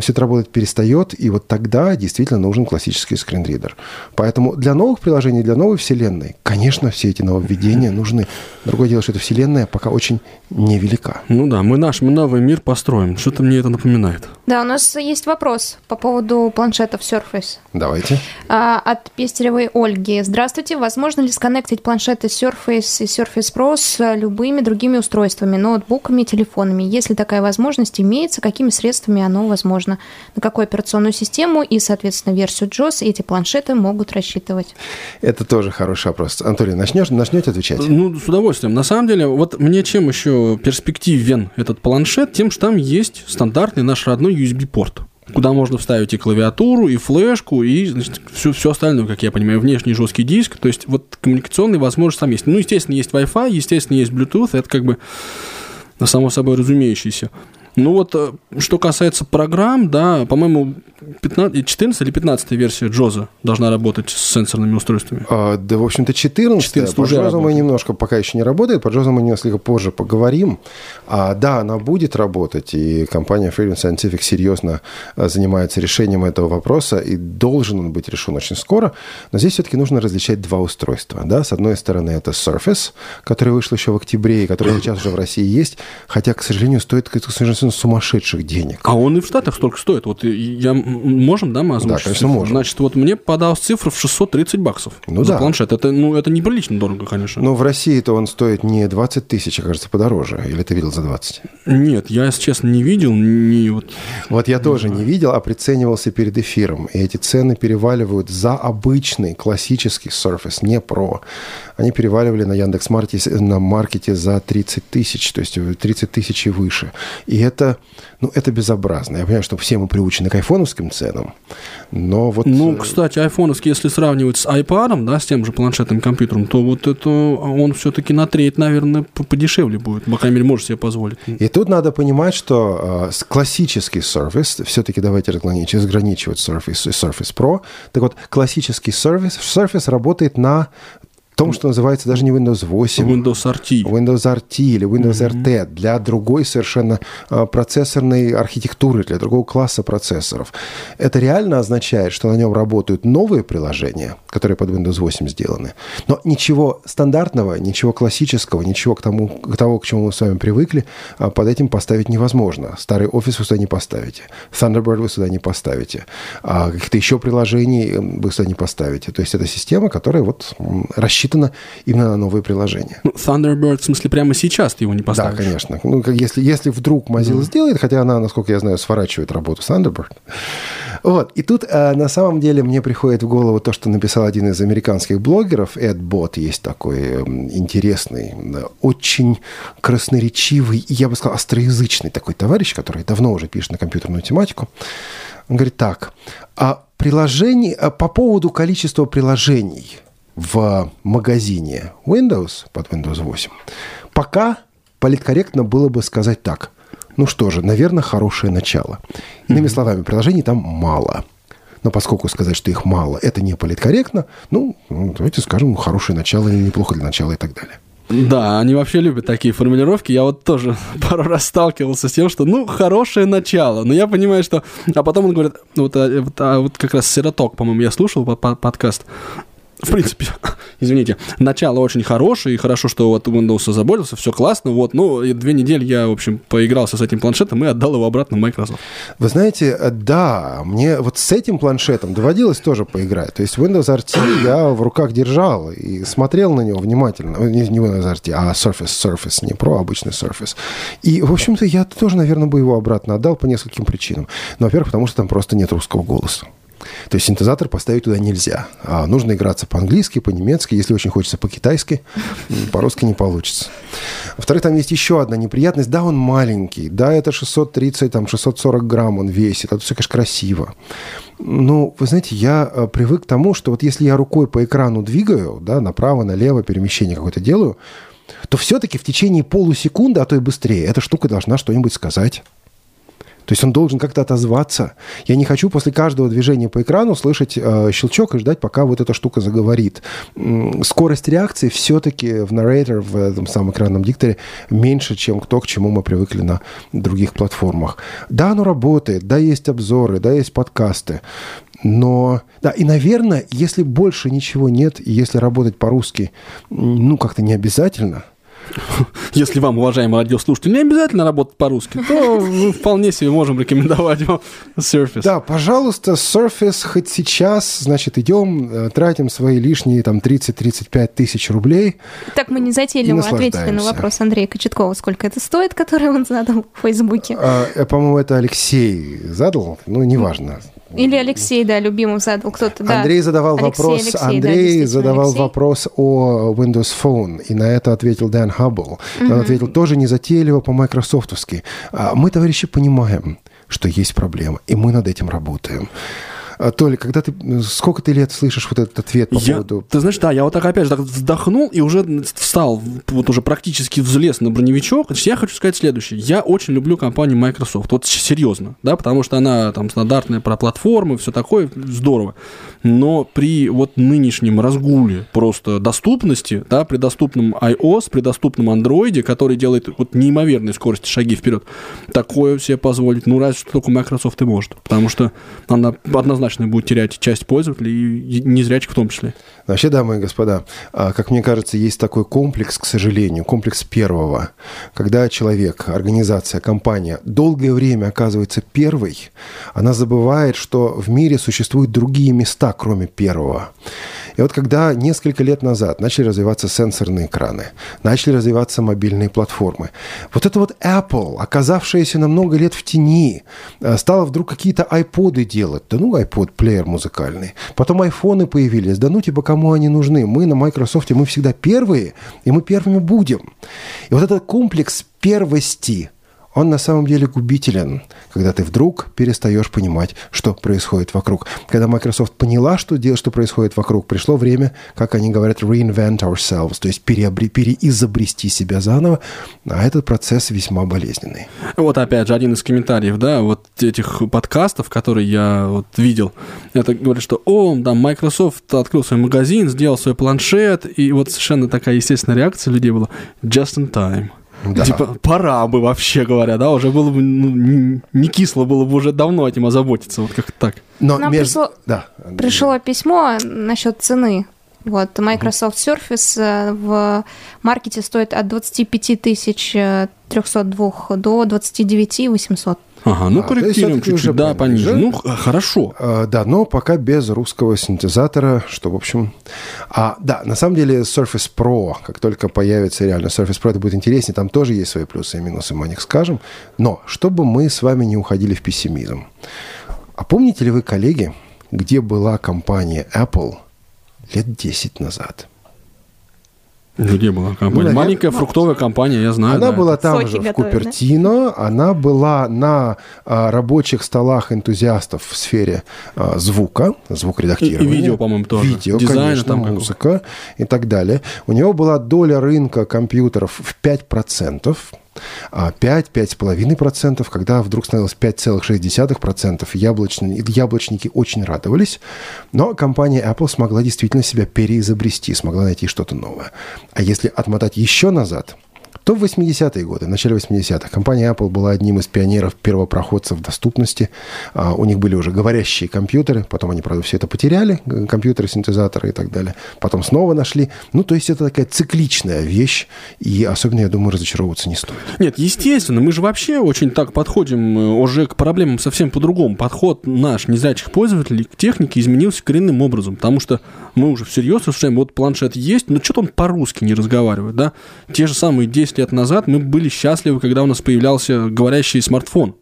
все это работать перестает, и вот тогда действительно нужен классический скринридер. Поэтому для новых приложений, для новой вселенной, конечно, все эти нововведения нужны. Другое дело, что эта вселенная пока очень невелика. Ну да, мы наш, мы новый мир построим. Что-то мне это напоминает. Да, у нас есть вопрос по поводу планшетов Surface. Давайте. А, от Пестеревой Ольги. Здравствуйте. Возможно ли сконнектить планшеты Surface и Surface Pro с любыми другими устройствами, ноутбуками, телефонами? Если такая возможность имеется, какими средствами оно возможно? На какую операционную систему и, соответственно, версию JOS эти планшеты могут рассчитывать? Это тоже хороший вопрос. Анатолий, начнешь, начнете отвечать? Ну, с удовольствием. На самом деле, вот мне чем еще перспективен этот планшет, тем, что там есть стандартный наш родной USB-порт куда можно вставить и клавиатуру, и флешку, и значит, все, все остальное, как я понимаю, внешний жесткий диск. То есть вот коммуникационные возможности там есть. Ну, естественно, есть Wi-Fi, естественно, есть Bluetooth. Это как бы само собой разумеющееся. Ну вот, э, что касается программ, да, по-моему, 15, 14 или 15 версия Джоза должна работать с сенсорными устройствами. А, да, в общем-то, 14, 14 по Джоза мы немножко пока еще не работает, по Джоза мы несколько позже поговорим. А, да, она будет работать, и компания Freedom Scientific серьезно а, занимается решением этого вопроса, и должен он быть решен очень скоро. Но здесь все-таки нужно различать два устройства. Да? С одной стороны, это Surface, который вышел еще в октябре, и который сейчас уже в России есть, хотя, к сожалению, стоит, к сожалению, сумасшедших денег. А он и в Штатах столько стоит. Вот я можем, да, мы озвучить? Да, конечно, можем. Значит, вот мне подалась цифра в 630 баксов ну, за да. планшет. Это, ну, это неприлично дорого, конечно. Но в России-то он стоит не 20 тысяч, а, кажется, подороже. Или ты видел за 20? Нет, я, если честно, не видел. Не вот... вот я тоже не видел, а приценивался перед эфиром. И эти цены переваливают за обычный классический Surface, не Pro. Они переваливали на Яндекс.Маркете, на маркете за 30 тысяч, то есть 30 тысяч и выше. И это, ну, это безобразно. Я понимаю, что все мы приучены к айфоновским ценам, но вот... Ну, э, кстати, айфоновский, если сравнивать с iPad, да, с тем же планшетным компьютером, то вот это он все-таки на треть, наверное, подешевле будет. По крайней мере, может себе позволить. И тут надо понимать, что э, классический Surface, все-таки давайте разграничивать Surface и Surface Pro. Так вот, классический Surface, Surface работает на том, что называется даже не Windows 8. Windows RT. Windows RT или Windows mm-hmm. RT для другой совершенно а, процессорной архитектуры, для другого класса процессоров. Это реально означает, что на нем работают новые приложения, которые под Windows 8 сделаны. Но ничего стандартного, ничего классического, ничего к тому, к тому, к чему мы с вами привыкли, а, под этим поставить невозможно. Старый офис вы сюда не поставите. Thunderbird вы сюда не поставите. А каких-то еще приложений вы сюда не поставите. То есть это система, которая вот рассчитана рассчитано именно на новые приложения. Ну, Thunderbird, в смысле, прямо сейчас ты его не поставишь? Да, конечно. Ну, если, если вдруг Mozilla mm. сделает, хотя она, насколько я знаю, сворачивает работу Thunderbird. Вот. И тут э, на самом деле мне приходит в голову то, что написал один из американских блогеров, Эд Бот, есть такой э, интересный, очень красноречивый, я бы сказал, остроязычный такой товарищ, который давно уже пишет на компьютерную тематику. Он говорит так, а приложений, а по поводу количества приложений – в магазине Windows под Windows 8, пока политкорректно было бы сказать так. Ну что же, наверное, хорошее начало. Иными mm-hmm. словами, приложений там мало. Но поскольку сказать, что их мало, это не политкорректно, ну, ну давайте скажем, хорошее начало или неплохо для начала и так далее. Да, они вообще любят такие формулировки. Я вот тоже пару раз сталкивался с тем, что, ну, хорошее начало. Но я понимаю, что... А потом он говорит, вот, а, вот, а, вот как раз Сироток, по-моему, я слушал подкаст в принципе, извините, начало очень хорошее, и хорошо, что вот Windows заботился, все классно, вот, ну, и две недели я, в общем, поигрался с этим планшетом и отдал его обратно Microsoft. Вы знаете, э, да, мне вот с этим планшетом доводилось тоже поиграть, то есть Windows RT я в руках держал и смотрел на него внимательно, э, не, не Windows RT, а Surface, Surface, не Pro, а обычный Surface. И, в общем-то, я тоже, наверное, бы его обратно отдал по нескольким причинам. Ну, во-первых, потому что там просто нет русского голоса. То есть синтезатор поставить туда нельзя. А нужно играться по-английски, по-немецки, если очень хочется по-китайски, по-русски не получится. Во-вторых, там есть еще одна неприятность. Да, он маленький, да, это 630, там, 640 грамм он весит. Это все, конечно, красиво. Ну, вы знаете, я э, привык к тому, что вот если я рукой по экрану двигаю, да, направо, налево, перемещение какое-то делаю, то все-таки в течение полусекунды, а то и быстрее, эта штука должна что-нибудь сказать. То есть он должен как-то отозваться. Я не хочу после каждого движения по экрану слышать э, щелчок и ждать, пока вот эта штука заговорит. Скорость реакции все-таки в Narrator, в этом самом экранном дикторе, меньше, чем то, к чему мы привыкли на других платформах. Да, оно работает, да, есть обзоры, да, есть подкасты. Но, да, и, наверное, если больше ничего нет, и если работать по-русски, ну, как-то не обязательно – если вам, уважаемый радиослушатель, не обязательно работать по-русски, то мы вполне себе можем рекомендовать вам Surface. Да, пожалуйста, Surface хоть сейчас, значит, идем, э, тратим свои лишние там 30-35 тысяч рублей. Так мы не затейливо ответили на вопрос Андрея Кочеткова, сколько это стоит, который он задал в Фейсбуке. А, э, по-моему, это Алексей задал, ну, неважно. Или Алексей, да, любимым задал кто-то. Да. Андрей задавал Алексей, вопрос. Алексей, Андрей да, задавал Алексей. вопрос о Windows Phone, и на это ответил Дэн Хаббл. Mm-hmm. Он ответил тоже незатейливо по-майкрософтовски. А мы, товарищи, понимаем, что есть проблема, и мы над этим работаем. А, Толя, когда ты, сколько ты лет слышишь вот этот ответ по я, поводу... Ты знаешь, да, я вот так опять же так вздохнул и уже встал, вот уже практически взлез на броневичок. Значит, я хочу сказать следующее. Я очень люблю компанию Microsoft, вот серьезно, да, потому что она там стандартная про платформы, все такое, здорово. Но при вот нынешнем разгуле просто доступности, да, при доступном iOS, при доступном Android, который делает вот неимоверные скорости шаги вперед, такое себе позволить, ну, разве что только Microsoft и может, потому что она однозначно однозначно будет терять часть пользователей, и незрячих в том числе. Вообще, дамы и господа, а, как мне кажется, есть такой комплекс, к сожалению, комплекс первого. Когда человек, организация, компания долгое время оказывается первой, она забывает, что в мире существуют другие места, кроме первого. И вот когда несколько лет назад начали развиваться сенсорные экраны, начали развиваться мобильные платформы, вот это вот Apple, оказавшаяся на много лет в тени, э, стала вдруг какие-то айподы делать. Да ну, iPod, плеер музыкальный. Потом айфоны появились. Да ну, типа, кому они нужны? Мы на Microsoft, мы всегда первые, и мы первыми будем. И вот этот комплекс первости – он на самом деле губителен, когда ты вдруг перестаешь понимать, что происходит вокруг. Когда Microsoft поняла, что, делать, что происходит вокруг, пришло время, как они говорят, reinvent ourselves, то есть переобре, переизобрести себя заново, а этот процесс весьма болезненный. Вот опять же один из комментариев, да, вот этих подкастов, которые я вот видел, это говорит, что, о, да, Microsoft открыл свой магазин, сделал свой планшет, и вот совершенно такая естественная реакция людей была just in time. Да. Типа, пора бы, вообще говоря, да, уже было бы, ну, не кисло было бы уже давно этим озаботиться, вот как так. Но Нам между... пришло, да. пришло письмо насчет цены. Вот, Microsoft Surface э, в маркете стоит от 25 тысяч 302 э, до 29 800. Ага, ну а, корректируем чуть-чуть, да, пониже. Ну, хорошо. А, да, но пока без русского синтезатора, что, в общем... А, да, на самом деле Surface Pro, как только появится реально Surface Pro, это будет интереснее, там тоже есть свои плюсы и минусы, мы о них скажем. Но, чтобы мы с вами не уходили в пессимизм. А помните ли вы, коллеги, где была компания Apple лет 10 назад? Где была компания? Ну, Маленькая ну, фруктовая компания, я знаю. Она да. была там Соки же, готовят, в Купертино. Да? Она была на а, рабочих столах энтузиастов в сфере а, звука, звукоредактирования. И, и видео, по-моему, тоже. Видео, Дизайна, конечно, там музыка и так далее. У него была доля рынка компьютеров в 5%. 5-5,5%, а когда вдруг становилось 5,6%, яблочники, яблочники очень радовались, но компания Apple смогла действительно себя переизобрести, смогла найти что-то новое. А если отмотать еще назад – то в 80-е годы, в начале 80-х, компания Apple была одним из пионеров, первопроходцев доступности. А, у них были уже говорящие компьютеры, потом они, правда, все это потеряли, компьютеры, синтезаторы и так далее. Потом снова нашли. Ну, то есть это такая цикличная вещь, и особенно, я думаю, разочаровываться не стоит. Нет, естественно, мы же вообще очень так подходим э, уже к проблемам совсем по-другому. Подход наш, незрячих пользователей, к технике изменился коренным образом, потому что мы уже всерьез решаем, вот планшет есть, но что-то он по-русски не разговаривает, да? Те же самые 10 лет назад мы были счастливы, когда у нас появлялся говорящий смартфон.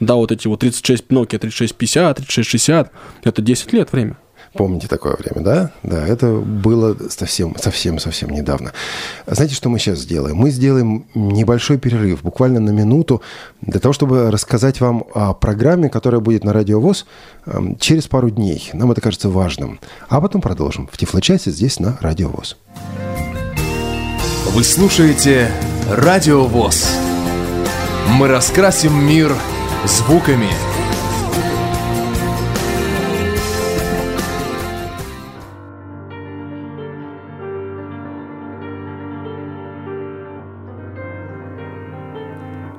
Да, вот эти вот 36, Nokia 3650, 3660, это 10 лет время. Помните такое время, да? Да, это было совсем, совсем, совсем недавно. Знаете, что мы сейчас сделаем? Мы сделаем небольшой перерыв, буквально на минуту, для того, чтобы рассказать вам о программе, которая будет на Радио ВОЗ эм, через пару дней. Нам это кажется важным. А потом продолжим в Тифлочасе здесь на Радио ВОЗ. Вы слушаете Радио ВОЗ. Мы раскрасим мир звуками.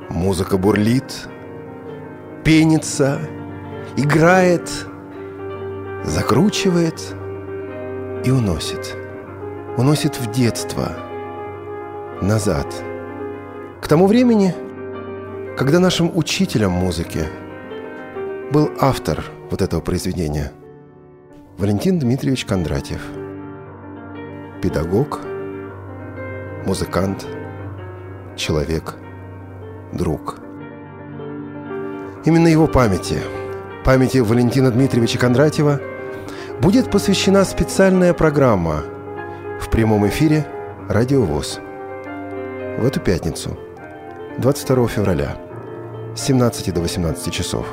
Музыка бурлит, пенится, играет, закручивает и уносит. Уносит в детство, назад. К тому времени, когда нашим учителем музыки был автор вот этого произведения Валентин Дмитриевич Кондратьев, педагог, музыкант, человек, друг. Именно его памяти, памяти Валентина Дмитриевича Кондратьева, будет посвящена специальная программа в прямом эфире «Радио ВОЗ» в эту пятницу, 22 февраля, с 17 до 18 часов.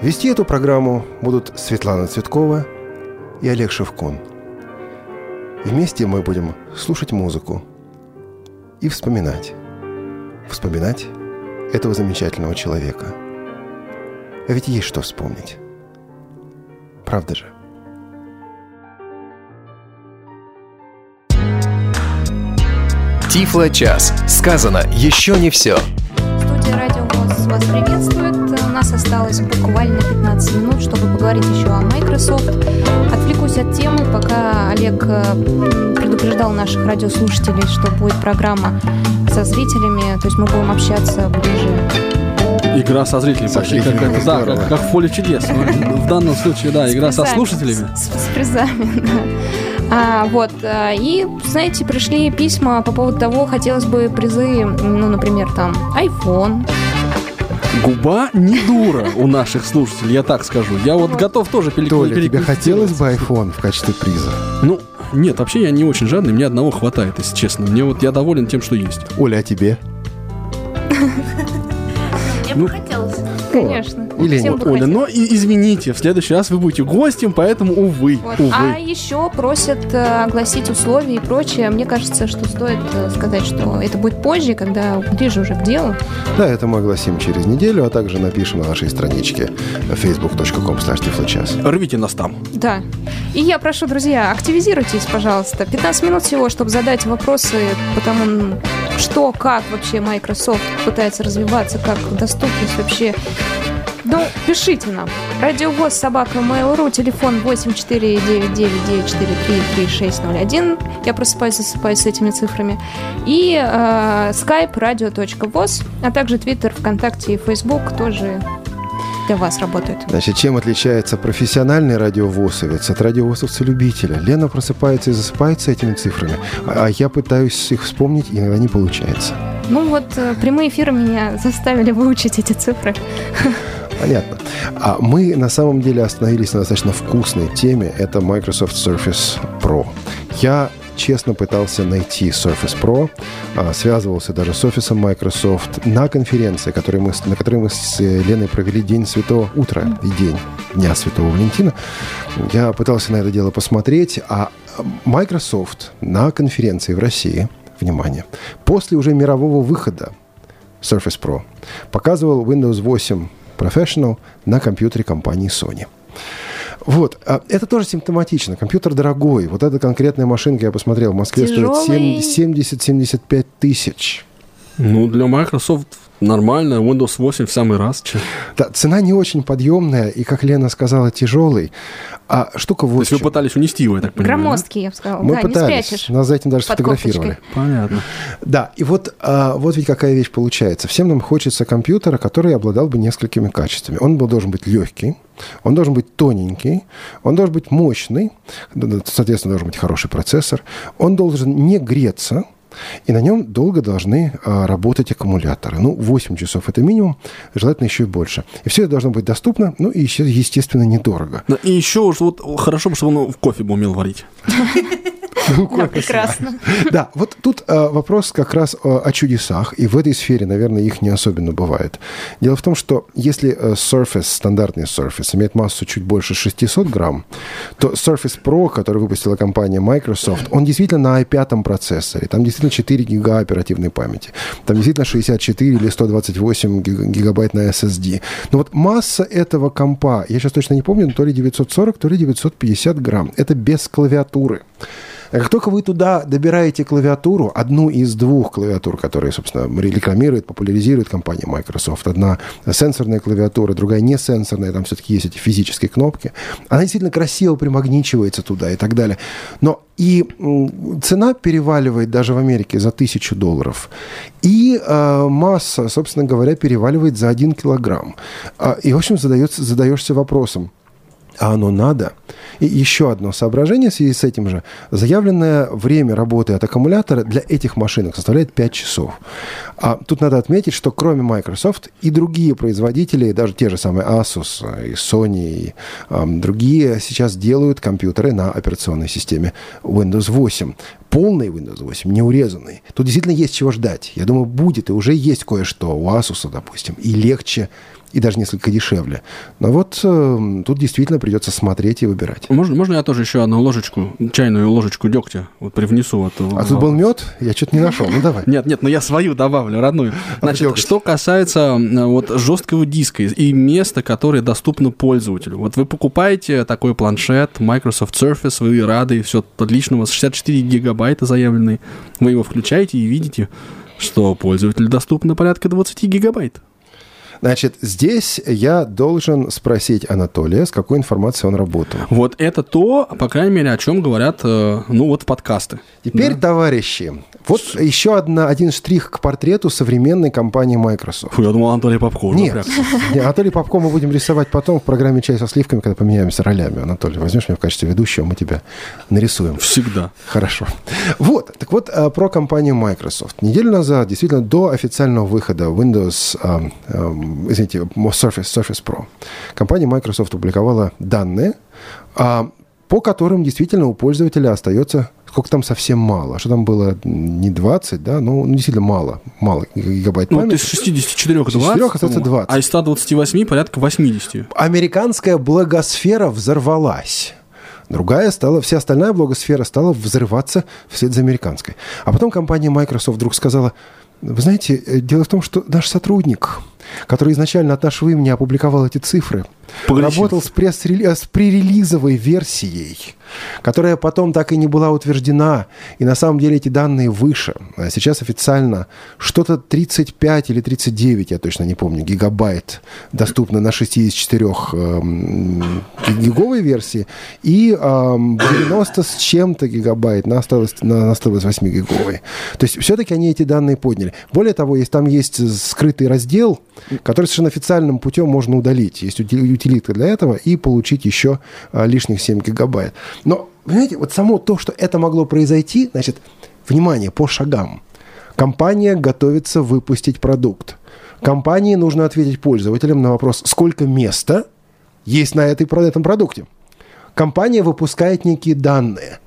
Вести эту программу будут Светлана Цветкова и Олег Шевкун. Вместе мы будем слушать музыку и вспоминать. Вспоминать этого замечательного человека. А ведь есть что вспомнить. Правда же? Тифло-час. Сказано еще не все. Студия Радио ВОЗ вас приветствует. У нас осталось буквально 15 минут, чтобы поговорить еще о Microsoft. Отвлекусь от темы, пока Олег э, предупреждал наших радиослушателей, что будет программа со зрителями, то есть мы будем общаться ближе Игра со зрителями, Со почти как, зрителями, это, да, как, как в поле чудес. Но В данном случае, да, игра со слушателями. С, с призами, да. А, вот, а, и, знаете, пришли письма по поводу того, хотелось бы призы, ну, например, там, iPhone, Губа не дура у наших слушателей, я так скажу. Я вот готов тоже перек- Толя, тебе хотелось бы iPhone в качестве приза? Ну, нет, вообще я не очень жадный, мне одного хватает, если честно. Мне вот я доволен тем, что есть. Оля, а тебе? Мне Ну, бы хотелось. конечно. Или Всем нет, Оля, но и, извините, в следующий раз вы будете гостем, поэтому, увы, Вот. увы. А еще просят э, огласить условия и прочее. Мне кажется, что стоит э, сказать, что это будет позже, когда ближе уже к делу. Да, это мы огласим через неделю, а также напишем на нашей страничке facebook.com. Рвите нас там. Да. И я прошу, друзья, активизируйтесь, пожалуйста. 15 минут всего, чтобы задать вопросы по тому, что, как вообще Microsoft пытается развиваться, как доступность вообще. Ну, пишите нам. Радиовоз собака Mail.ru, телефон 8499-943-3601. Я просыпаюсь, засыпаюсь с этими цифрами. И э, skype radio.voz, а также Twitter, ВКонтакте и Facebook тоже для вас работают. Значит, чем отличается профессиональный радиовосовец от радиовосовца-любителя? Лена просыпается и засыпается этими цифрами, а а я пытаюсь их вспомнить, и иногда не получается. Ну вот, э, прямые эфиры меня заставили выучить эти цифры. Понятно. А мы на самом деле остановились на достаточно вкусной теме. Это Microsoft Surface Pro. Я честно пытался найти Surface Pro, а, связывался даже с офисом Microsoft на конференции, которой мы, на которой мы с Леной провели День Святого Утра и День Дня Святого Валентина. Я пытался на это дело посмотреть, а Microsoft на конференции в России, внимание, после уже мирового выхода Surface Pro. Показывал Windows 8 Professional на компьютере компании Sony. Вот, а это тоже симптоматично. Компьютер дорогой. Вот эта конкретная машинка, я посмотрел, в Москве Тяжелый. стоит 70-75 тысяч. Ну, для Microsoft нормально, Windows 8 в самый раз. Да, цена не очень подъемная и, как Лена сказала, тяжелый. А штука То вот есть в вы пытались унести его, я так понимаю. да? Громоздкий, я бы сказала. Мы да, пытались. не спрячешь. Нас за этим даже под сфотографировали. кофточкой. Понятно. Да, и вот, а, вот ведь какая вещь получается. Всем нам хочется компьютера, который обладал бы несколькими качествами. Он был, должен быть легкий, он должен быть тоненький, он должен быть мощный, да, да, соответственно, должен быть хороший процессор, он должен не греться, и на нем долго должны а, работать аккумуляторы. Ну, 8 часов это минимум, желательно еще и больше. И все это должно быть доступно, ну и, еще, естественно, недорого. Да, и еще уж вот хорошо бы, чтобы он в кофе бы умел варить. Да, прекрасно. Да, вот тут э, вопрос как раз о, о чудесах, и в этой сфере, наверное, их не особенно бывает. Дело в том, что если э, Surface, стандартный Surface, имеет массу чуть больше 600 грамм, то Surface Pro, который выпустила компания Microsoft, он действительно на i5 процессоре, там действительно 4 гига оперативной памяти, там действительно 64 или 128 гигабайт на SSD. Но вот масса этого компа, я сейчас точно не помню, то ли 940, то ли 950 грамм. Это без клавиатуры. Как только вы туда добираете клавиатуру, одну из двух клавиатур, которые, собственно, рекламирует, популяризирует компания Microsoft, одна сенсорная клавиатура, другая не сенсорная, там все-таки есть эти физические кнопки, она действительно красиво примагничивается туда и так далее. Но и цена переваливает даже в Америке за тысячу долларов. И э, масса, собственно говоря, переваливает за один килограмм. А, и, в общем, задается, задаешься вопросом, а оно надо. И еще одно соображение в связи с этим же. Заявленное время работы от аккумулятора для этих машинок составляет 5 часов. А тут надо отметить, что кроме Microsoft и другие производители, даже те же самые Asus и Sony, и э, другие сейчас делают компьютеры на операционной системе Windows 8 полный Windows 8, не урезанный. Тут действительно есть чего ждать. Я думаю, будет, и уже есть кое-что у Asus, допустим, и легче и даже несколько дешевле. Но вот э, тут действительно придется смотреть и выбирать. Можно, можно я тоже еще одну ложечку, чайную ложечку дегтя вот привнесу? Вот, а тут был мед? Я что-то не нашел. Ну давай. Нет, нет, но я свою добавлю, родную. Значит, что касается вот жесткого диска и места, которое доступно пользователю. Вот вы покупаете такой планшет Microsoft Surface, вы рады, все отлично, у вас 64 гигабайта заявленные, вы его включаете и видите, что пользователю доступно порядка 20 гигабайт. Значит, здесь я должен спросить Анатолия, с какой информацией он работал. Вот это то, по крайней мере, о чем говорят, э, ну вот подкасты. Теперь, да? товарищи, вот еще одна, один штрих к портрету современной компании Microsoft. Фу, я думал, Анатолий Попко. Нет, нет, Анатолий Попко мы будем рисовать потом в программе «Чай со сливками», когда поменяемся ролями. Анатолий, возьмешь меня в качестве ведущего, мы тебя нарисуем. Всегда. Хорошо. Вот, так вот, э, про компанию Microsoft. Неделю назад, действительно, до официального выхода Windows э, извините, Surface, Surface Pro. Компания Microsoft опубликовала данные, а, по которым действительно у пользователя остается сколько там совсем мало. Что там было? Не 20, да? Ну, ну действительно мало. Мало гигабайт памяти. Ну, из 64 20. 64 остается 20. А из 128 порядка 80. Американская благосфера взорвалась. Другая стала, вся остальная благосфера стала взрываться вслед за американской. А потом компания Microsoft вдруг сказала, вы знаете, э, дело в том, что наш сотрудник, который изначально от нашего имени опубликовал эти цифры, Работал с, с пререлизовой версией, которая потом так и не была утверждена. И на самом деле эти данные выше. А сейчас официально что-то 35 или 39, я точно не помню, гигабайт доступно на 64 э, гиговой версии и э, 90 с чем-то гигабайт на, 100, на 128 гиговой. То есть все-таки они эти данные подняли. Более того, есть, там есть скрытый раздел, который совершенно официальным путем можно удалить. Есть утилитка для этого и получить еще а, лишних 7 гигабайт. Но, понимаете, вот само то, что это могло произойти, значит, внимание, по шагам. Компания готовится выпустить продукт. Компании нужно ответить пользователям на вопрос, сколько места есть на этой, этом продукте. Компания выпускает некие данные.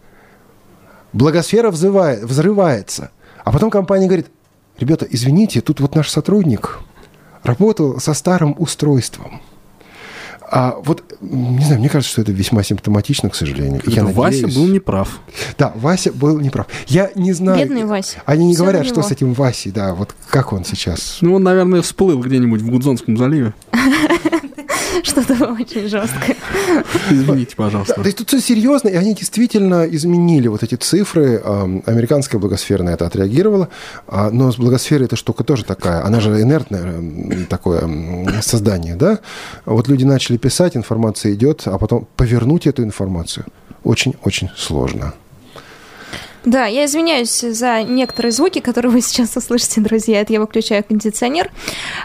Благосфера взывает, взрывается. А потом компания говорит, ребята, извините, тут вот наш сотрудник работал со старым устройством. А вот, не знаю, мне кажется, что это весьма симптоматично, к сожалению. Я Вася был неправ. Да, Вася был неправ. Я не знаю. Бедный Вася. Они не Все говорят, что с этим Васей, да, вот как он сейчас. Ну, он, наверное, всплыл где-нибудь в Гудзонском заливе. Что-то очень жесткое. Извините, пожалуйста. Да, то есть тут все серьезно, и они действительно изменили вот эти цифры. Американская благосфера на это отреагировала, а, но с благосферой эта штука тоже такая. Она же инертное такое создание, да? Вот люди начали писать, информация идет, а потом повернуть эту информацию очень-очень сложно. Да, я извиняюсь за некоторые звуки, которые вы сейчас услышите, друзья. Это я выключаю кондиционер.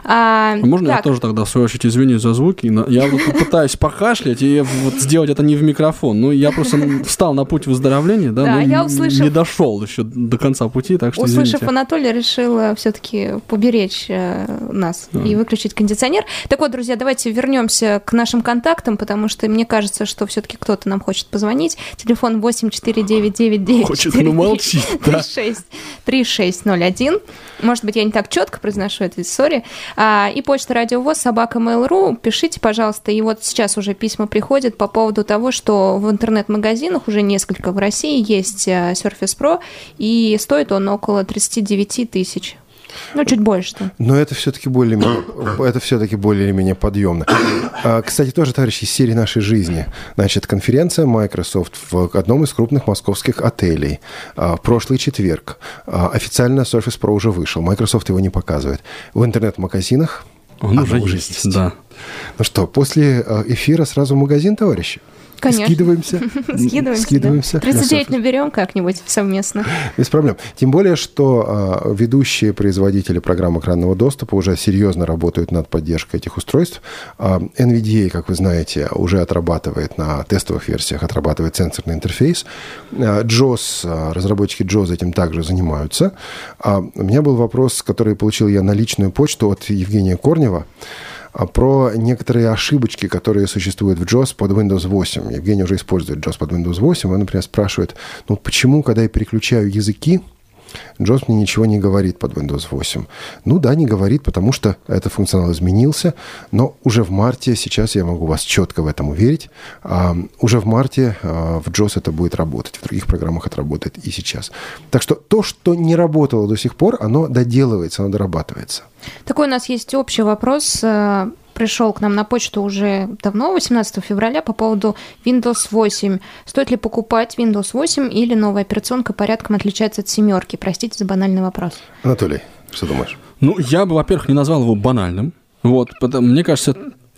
А, Можно так. я тоже тогда, в свою очередь, извинюсь за звуки? Я вот пытаюсь покашлять и вот сделать это не в микрофон. Ну, я просто встал на путь выздоровления, да, да но я услышав... не дошел еще до конца пути, так что Услышав извините. Анатолия, решил все-таки поберечь э, нас а. и выключить кондиционер. Так вот, друзья, давайте вернемся к нашим контактам, потому что мне кажется, что все-таки кто-то нам хочет позвонить. Телефон 8499 Хочет ну молчи. 3601. Может быть, я не так четко произношу это, сори. А, и почта радиовоз собака mail.ru. Пишите, пожалуйста. И вот сейчас уже письма приходят по поводу того, что в интернет-магазинах уже несколько в России есть э, Surface Pro, и стоит он около 39 тысяч. Ну, чуть больше. -то. Но это все-таки более, это все-таки более или менее подъемно. А, кстати, тоже, товарищи, из серии нашей жизни. Значит, конференция Microsoft в одном из крупных московских отелей. А, в прошлый четверг. А, официально Surface Pro уже вышел. Microsoft его не показывает. В интернет-магазинах он уже есть, есть, да. Ну что, после эфира сразу в магазин, товарищи? Конечно. Скидываемся. Скидываемся. Скидываемся. 39 наберем как-нибудь совместно. Без проблем. Тем более, что э, ведущие производители программ экранного доступа уже серьезно работают над поддержкой этих устройств. Э, NVDA, как вы знаете, уже отрабатывает на тестовых версиях, отрабатывает сенсорный интерфейс. JOS, разработчики JOS этим также занимаются. А у меня был вопрос, который получил я на личную почту от Евгения Корнева. А, про некоторые ошибочки, которые существуют в JOS под Windows 8. Евгений уже использует JOS под Windows 8. Он, например, спрашивает, ну почему, когда я переключаю языки, JOS мне ничего не говорит под Windows 8. Ну да, не говорит, потому что этот функционал изменился, но уже в марте, сейчас я могу вас четко в этом уверить, а, уже в марте а, в JOS это будет работать, в других программах это работает и сейчас. Так что то, что не работало до сих пор, оно доделывается, оно дорабатывается. Такой у нас есть общий вопрос э, пришел к нам на почту уже давно, 18 февраля, по поводу Windows 8. Стоит ли покупать Windows 8 или новая операционка порядком отличается от семерки? Простите за банальный вопрос. Анатолий, что думаешь? Ну, я бы, во-первых, не назвал его банальным. Вот, потому, мне кажется,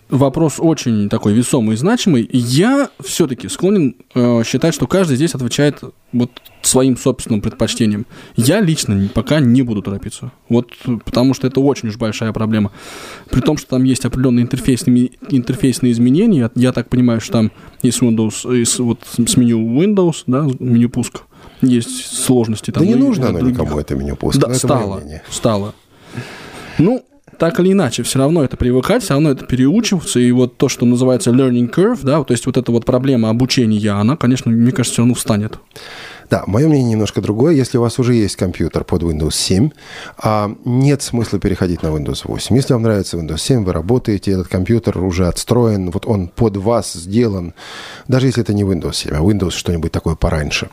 вопрос очень такой весомый и значимый. Я все-таки склонен э, считать, что каждый здесь отвечает вот своим собственным предпочтением. Я лично пока не буду торопиться. Вот потому что это очень уж большая проблема. При том, что там есть определенные интерфейсные, интерфейсные изменения. Я так понимаю, что там есть Windows, есть вот с меню Windows, да, меню пуск. Есть сложности там. Да не нужно оно никому это меню пуск. Да, стало, стало. Ну, так или иначе, все равно это привыкать, все равно это переучиваться, и вот то, что называется learning curve, да, то есть вот эта вот проблема обучения, она, конечно, мне кажется, все равно встанет. Да, мое мнение немножко другое. Если у вас уже есть компьютер под Windows 7, а, нет смысла переходить на Windows 8. Если вам нравится Windows 7, вы работаете, этот компьютер уже отстроен, вот он под вас сделан, даже если это не Windows 7, а Windows что-нибудь такое пораньше.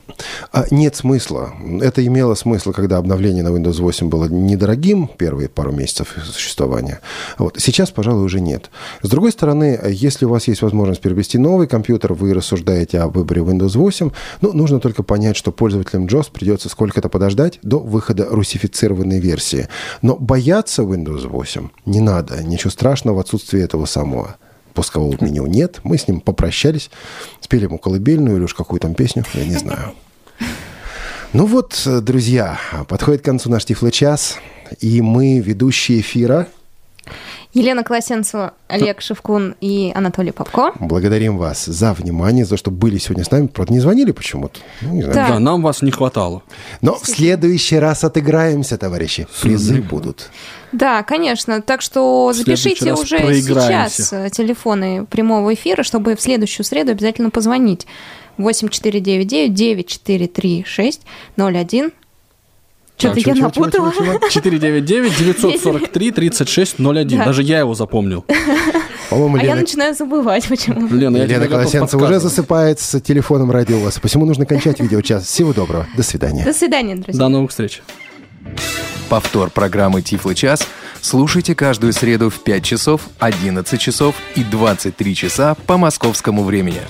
А, нет смысла. Это имело смысл, когда обновление на Windows 8 было недорогим, первые пару месяцев существования. Вот. Сейчас, пожалуй, уже нет. С другой стороны, если у вас есть возможность приобрести новый компьютер, вы рассуждаете о выборе Windows 8, ну, нужно только понять, что пользователям JOS придется сколько-то подождать до выхода русифицированной версии. Но бояться Windows 8 не надо. Ничего страшного в отсутствии этого самого пускового меню нет. Мы с ним попрощались, спели ему колыбельную или уж какую там песню, я не знаю. Ну вот, друзья, подходит к концу наш Тифлый час, и мы, ведущие эфира, Елена Колосенцева, Олег Шевкун и Анатолий Попко. Благодарим вас за внимание, за то, что были сегодня с нами. Правда, не звонили почему-то. Ну, да. да, нам вас не хватало. Но в следующий раз отыграемся, товарищи. Призы будут. Да, конечно. Так что запишите уже сейчас э, телефоны прямого эфира, чтобы в следующую среду обязательно позвонить. 8499 943 01 что-то я напутала. 499-943-3601. Даже я его запомнил. А я начинаю забывать почему. Лена, я Лена Колосенцева уже засыпает с телефоном ради вас. Посему нужно кончать видеочас. Всего доброго. До свидания. До свидания, друзья. До новых встреч. Повтор программы «Тифлы час» слушайте каждую среду в 5 часов, 11 часов и 23 часа по московскому времени.